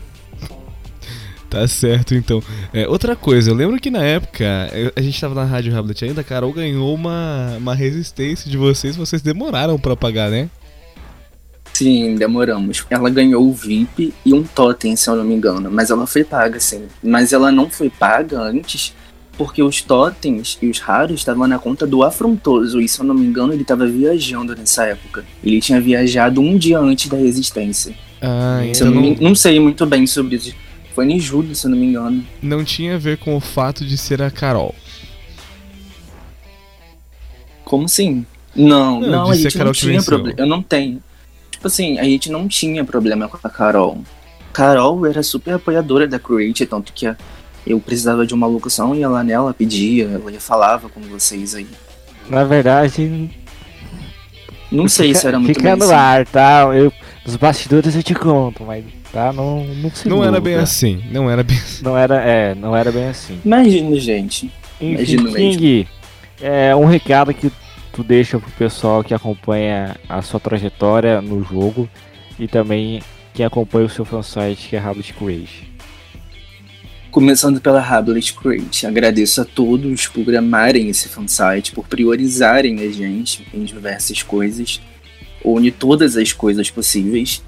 Tá certo, então. É, outra coisa, eu lembro que na época, a gente tava na Rádio Hamlet ainda, a Carol ganhou uma, uma resistência de vocês, vocês demoraram para pagar, né? Sim, demoramos. Ela ganhou o VIP e um totem, se eu não me engano. Mas ela foi paga, sim. Mas ela não foi paga antes porque os totens e os raros estavam na conta do afrontoso. E se eu não me engano, ele estava viajando nessa época. Ele tinha viajado um dia antes da resistência. Ah, então. Eu não, não sei muito bem sobre isso. Foi em julho, se eu não me engano. Não tinha a ver com o fato de ser a Carol. Como assim? Não, não, não a gente a não tinha problema. Eu não tenho. Tipo assim, a gente não tinha problema com a Carol. Carol era super apoiadora da Create, tanto que eu precisava de uma locução e ela nela pedia, ela falava com vocês aí. Na verdade. Não sei fica, se era muito Fica no assim. ar, tá? Eu, nos bastidores eu te conto, mas tá? Não, não se Não era bem assim, não era bem assim. Não era, é, não era bem assim. Imagina, gente. Enfim, King, é um recado que tu deixa pro pessoal que acompanha a sua trajetória no jogo e também quem acompanha o seu fansite que é Hablet Create. Começando pela Hablet Create, agradeço a todos por amarem esse fansite, por priorizarem a gente em diversas coisas, une todas as coisas possíveis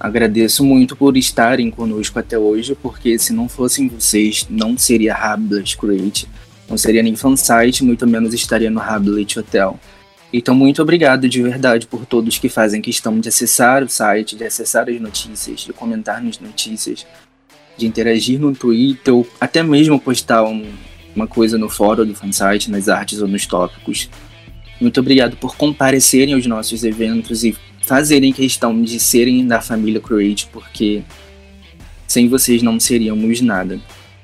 Agradeço muito por estarem conosco até hoje, porque se não fossem vocês, não seria Hablet Create, não seria nem fansite, muito menos estaria no Hablet Hotel. Então, muito obrigado de verdade por todos que fazem questão de acessar o site, de acessar as notícias, de comentar nas notícias, de interagir no Twitter, ou até mesmo postar um, uma coisa no fórum do fansite, nas artes ou nos tópicos. Muito obrigado por comparecerem aos nossos eventos e fazerem questão de serem da família Create, porque sem vocês não seríamos nada.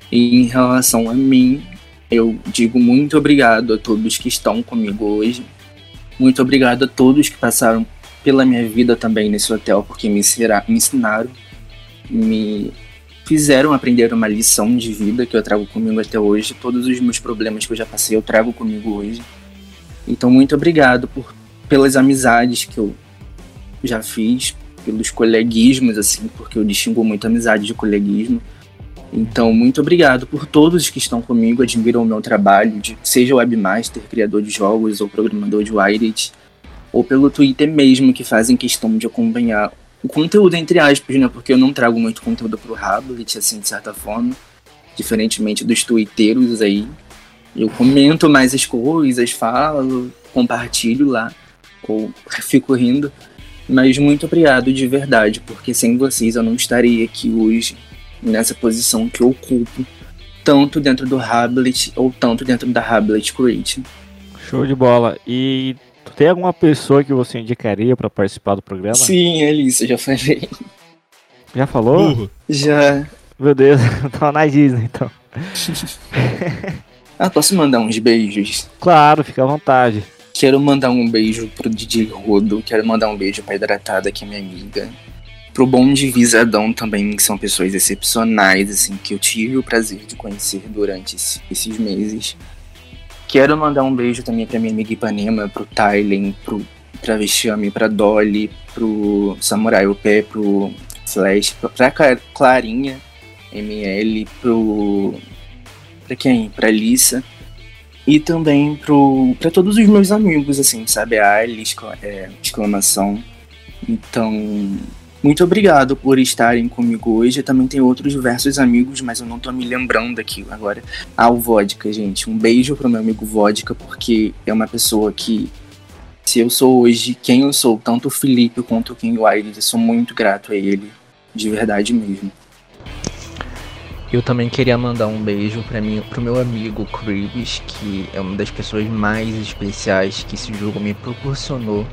E em relação a mim, eu digo muito obrigado a todos que estão comigo hoje. Muito obrigado a todos que passaram pela minha vida também nesse hotel, porque me, ensinaram, me fizeram aprender uma lição de vida que eu trago comigo até hoje. Todos os meus problemas que eu já passei eu trago comigo hoje. Então, muito obrigado por, pelas amizades que eu já fiz, pelos coleguismos, assim, porque eu distingo muito amizade de coleguismo. Então, muito obrigado por todos que estão comigo, admiram o meu trabalho, de, seja webmaster, criador de jogos ou programador de Wired, ou pelo Twitter mesmo, que fazem questão de acompanhar o conteúdo, entre aspas, né? Porque eu não trago muito conteúdo pro Hablet, assim, de certa forma. Diferentemente dos twitteiros aí. Eu comento mais as coisas, falo, compartilho lá, ou fico rindo. Mas muito obrigado de verdade, porque sem vocês eu não estaria aqui hoje nessa posição que eu ocupo, tanto dentro do Hablet ou tanto dentro da Hablet Create. Show de bola. E tem alguma pessoa que você indicaria para participar do programa? Sim, Alice, eu já falei. Já falou? Uhum. Já. Meu Deus, tava na Disney então. ah, posso mandar uns beijos? Claro, fica à vontade. Quero mandar um beijo pro DJ Rodo, quero mandar um beijo pra Hidratada, que é minha amiga. Pro Bom de Visadão também, que são pessoas excepcionais, assim, que eu tive o prazer de conhecer durante esses meses. Quero mandar um beijo também pra minha amiga Ipanema, pro Tylen, pro Travestiame, pra Dolly, pro Samurai Pé, pro Flash, pra Clarinha, ML, pro. pra quem? Pra Lissa e também para todos os meus amigos, assim, sabe? A Ali, é, exclamação. Então, muito obrigado por estarem comigo hoje. Eu também tenho outros diversos amigos, mas eu não tô me lembrando aqui agora. Ah, o Vodka, gente. Um beijo pro meu amigo Vodka, porque é uma pessoa que, se eu sou hoje quem eu sou, tanto o Felipe quanto o King Wilde, eu sou muito grato a ele. De verdade mesmo. Eu também queria mandar um beijo para mim, pro meu amigo Cribs, que é uma das pessoas mais especiais que esse jogo me proporcionou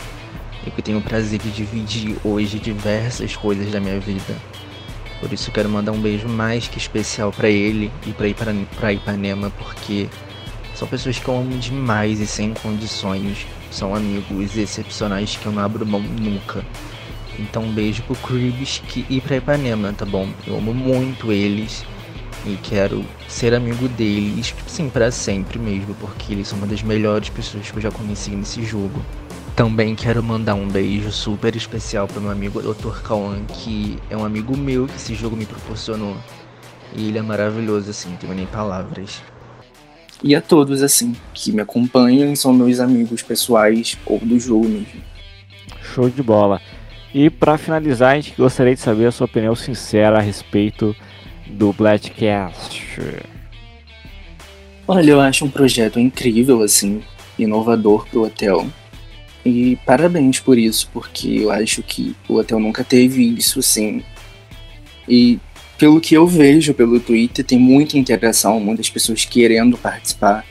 e que tenho o prazer de dividir hoje diversas coisas da minha vida. Por isso quero mandar um beijo mais que especial para ele e para Ipanema, porque são pessoas que eu amo demais e sem condições. São amigos excepcionais que eu não abro mão nunca. Então um beijo pro Cribs e pra Ipanema, tá bom? Eu amo muito eles e quero ser amigo deles, sim, para sempre mesmo, porque eles são uma das melhores pessoas que eu já conheci nesse jogo. Também quero mandar um beijo super especial para meu amigo Dr. Kawan, que é um amigo meu que esse jogo me proporcionou. E ele é maravilhoso, assim, não tenho nem palavras. E a todos, assim, que me acompanham, são meus amigos pessoais ou do jogo mesmo. Show de bola. E para finalizar, a gente gostaria de saber a sua opinião sincera a respeito do Blackcast? Olha, eu acho um projeto incrível, assim, inovador pro hotel. E parabéns por isso, porque eu acho que o hotel nunca teve isso, sim. E pelo que eu vejo pelo Twitter, tem muita interação, muitas pessoas querendo participar.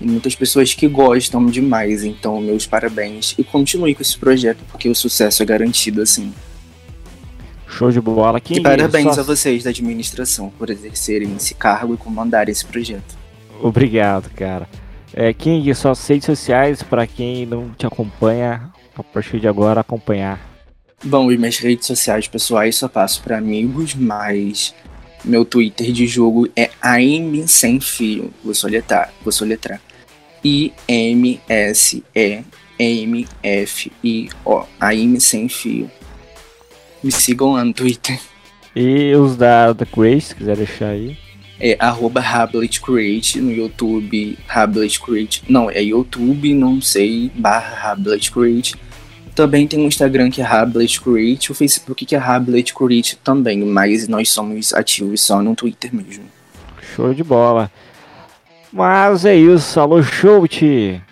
E muitas pessoas que gostam demais, então meus parabéns. E continue com esse projeto, porque o sucesso é garantido, assim. Show de bola. Quem e parabéns só... a vocês da administração por exercerem esse cargo e comandarem esse projeto. Obrigado, cara. É, King, suas redes sociais para quem não te acompanha, a partir de agora acompanhar. Bom, e minhas redes sociais pessoais só passo para amigos, mas meu Twitter de jogo é AIM sem fio. Vou soletrar, vou soletrar. I M S E M F I O. AIM sem fio. Me sigam lá no Twitter. E os da, da Create, se quiser deixar aí. É arroba Create no YouTube, Hablet Create. Não, é YouTube, não sei, barra Hablet Create. Também tem o Instagram que é Hablet Create, o Facebook que é Hablet Create também, mas nós somos ativos só no Twitter mesmo. Show de bola. Mas é isso, alô Shout!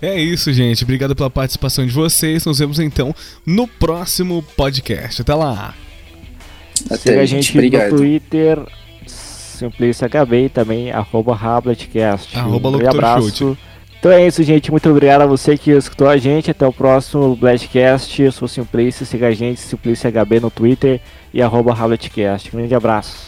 É isso, gente. Obrigado pela participação de vocês. Nos vemos então no próximo podcast. Até lá. Até Siga a gente obrigado. no Twitter, SimpliciHB e também arroba Habletcast. Arroba um abraço. Chute. Então é isso, gente. Muito obrigado a você que escutou a gente. Até o próximo Blastcast. Eu sou Simplice. Siga a gente, SimpliciHB no Twitter e arroba Habletcast. Um grande abraço.